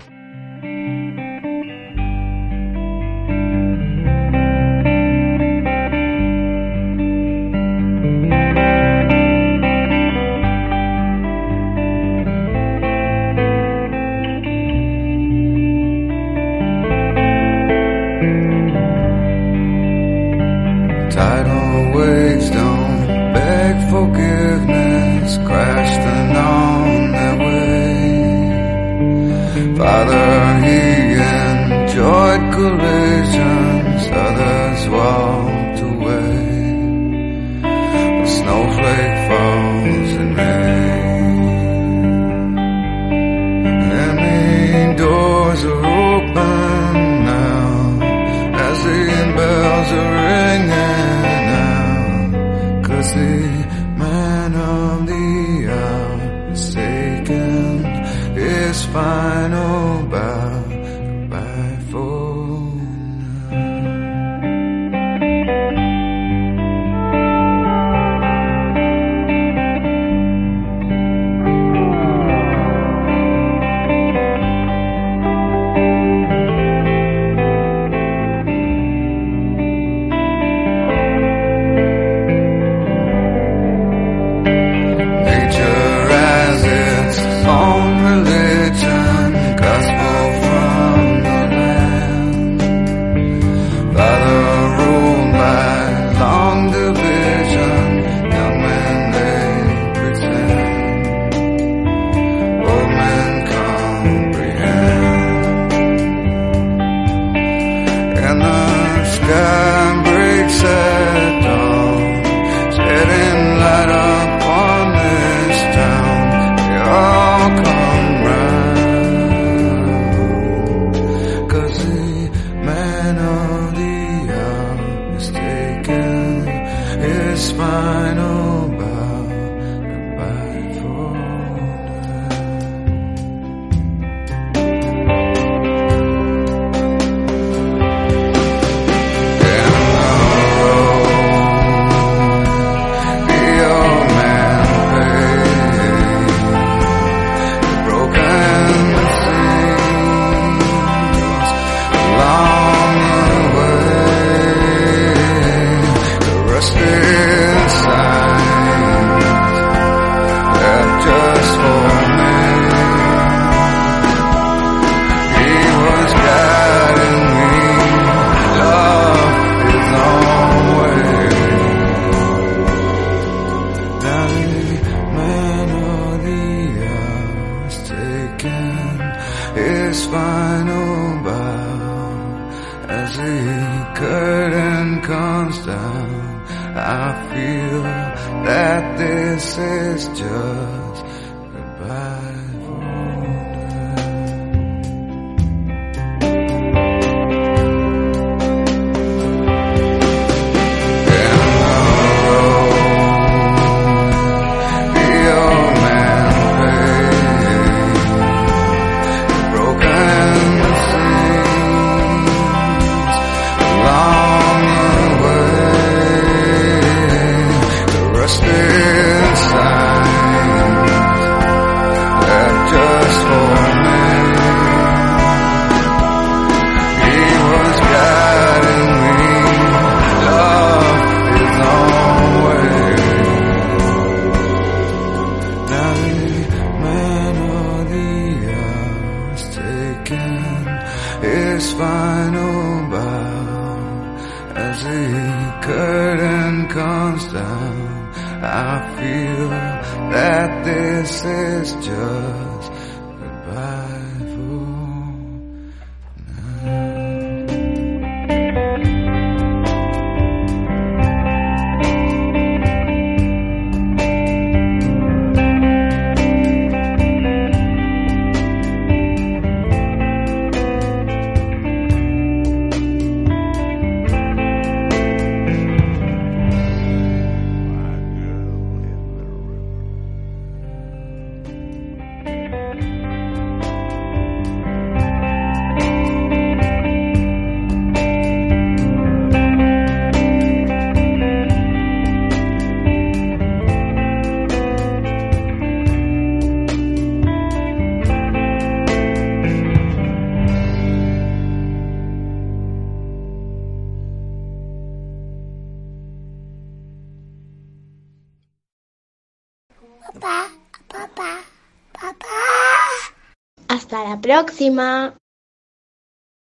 Próxima.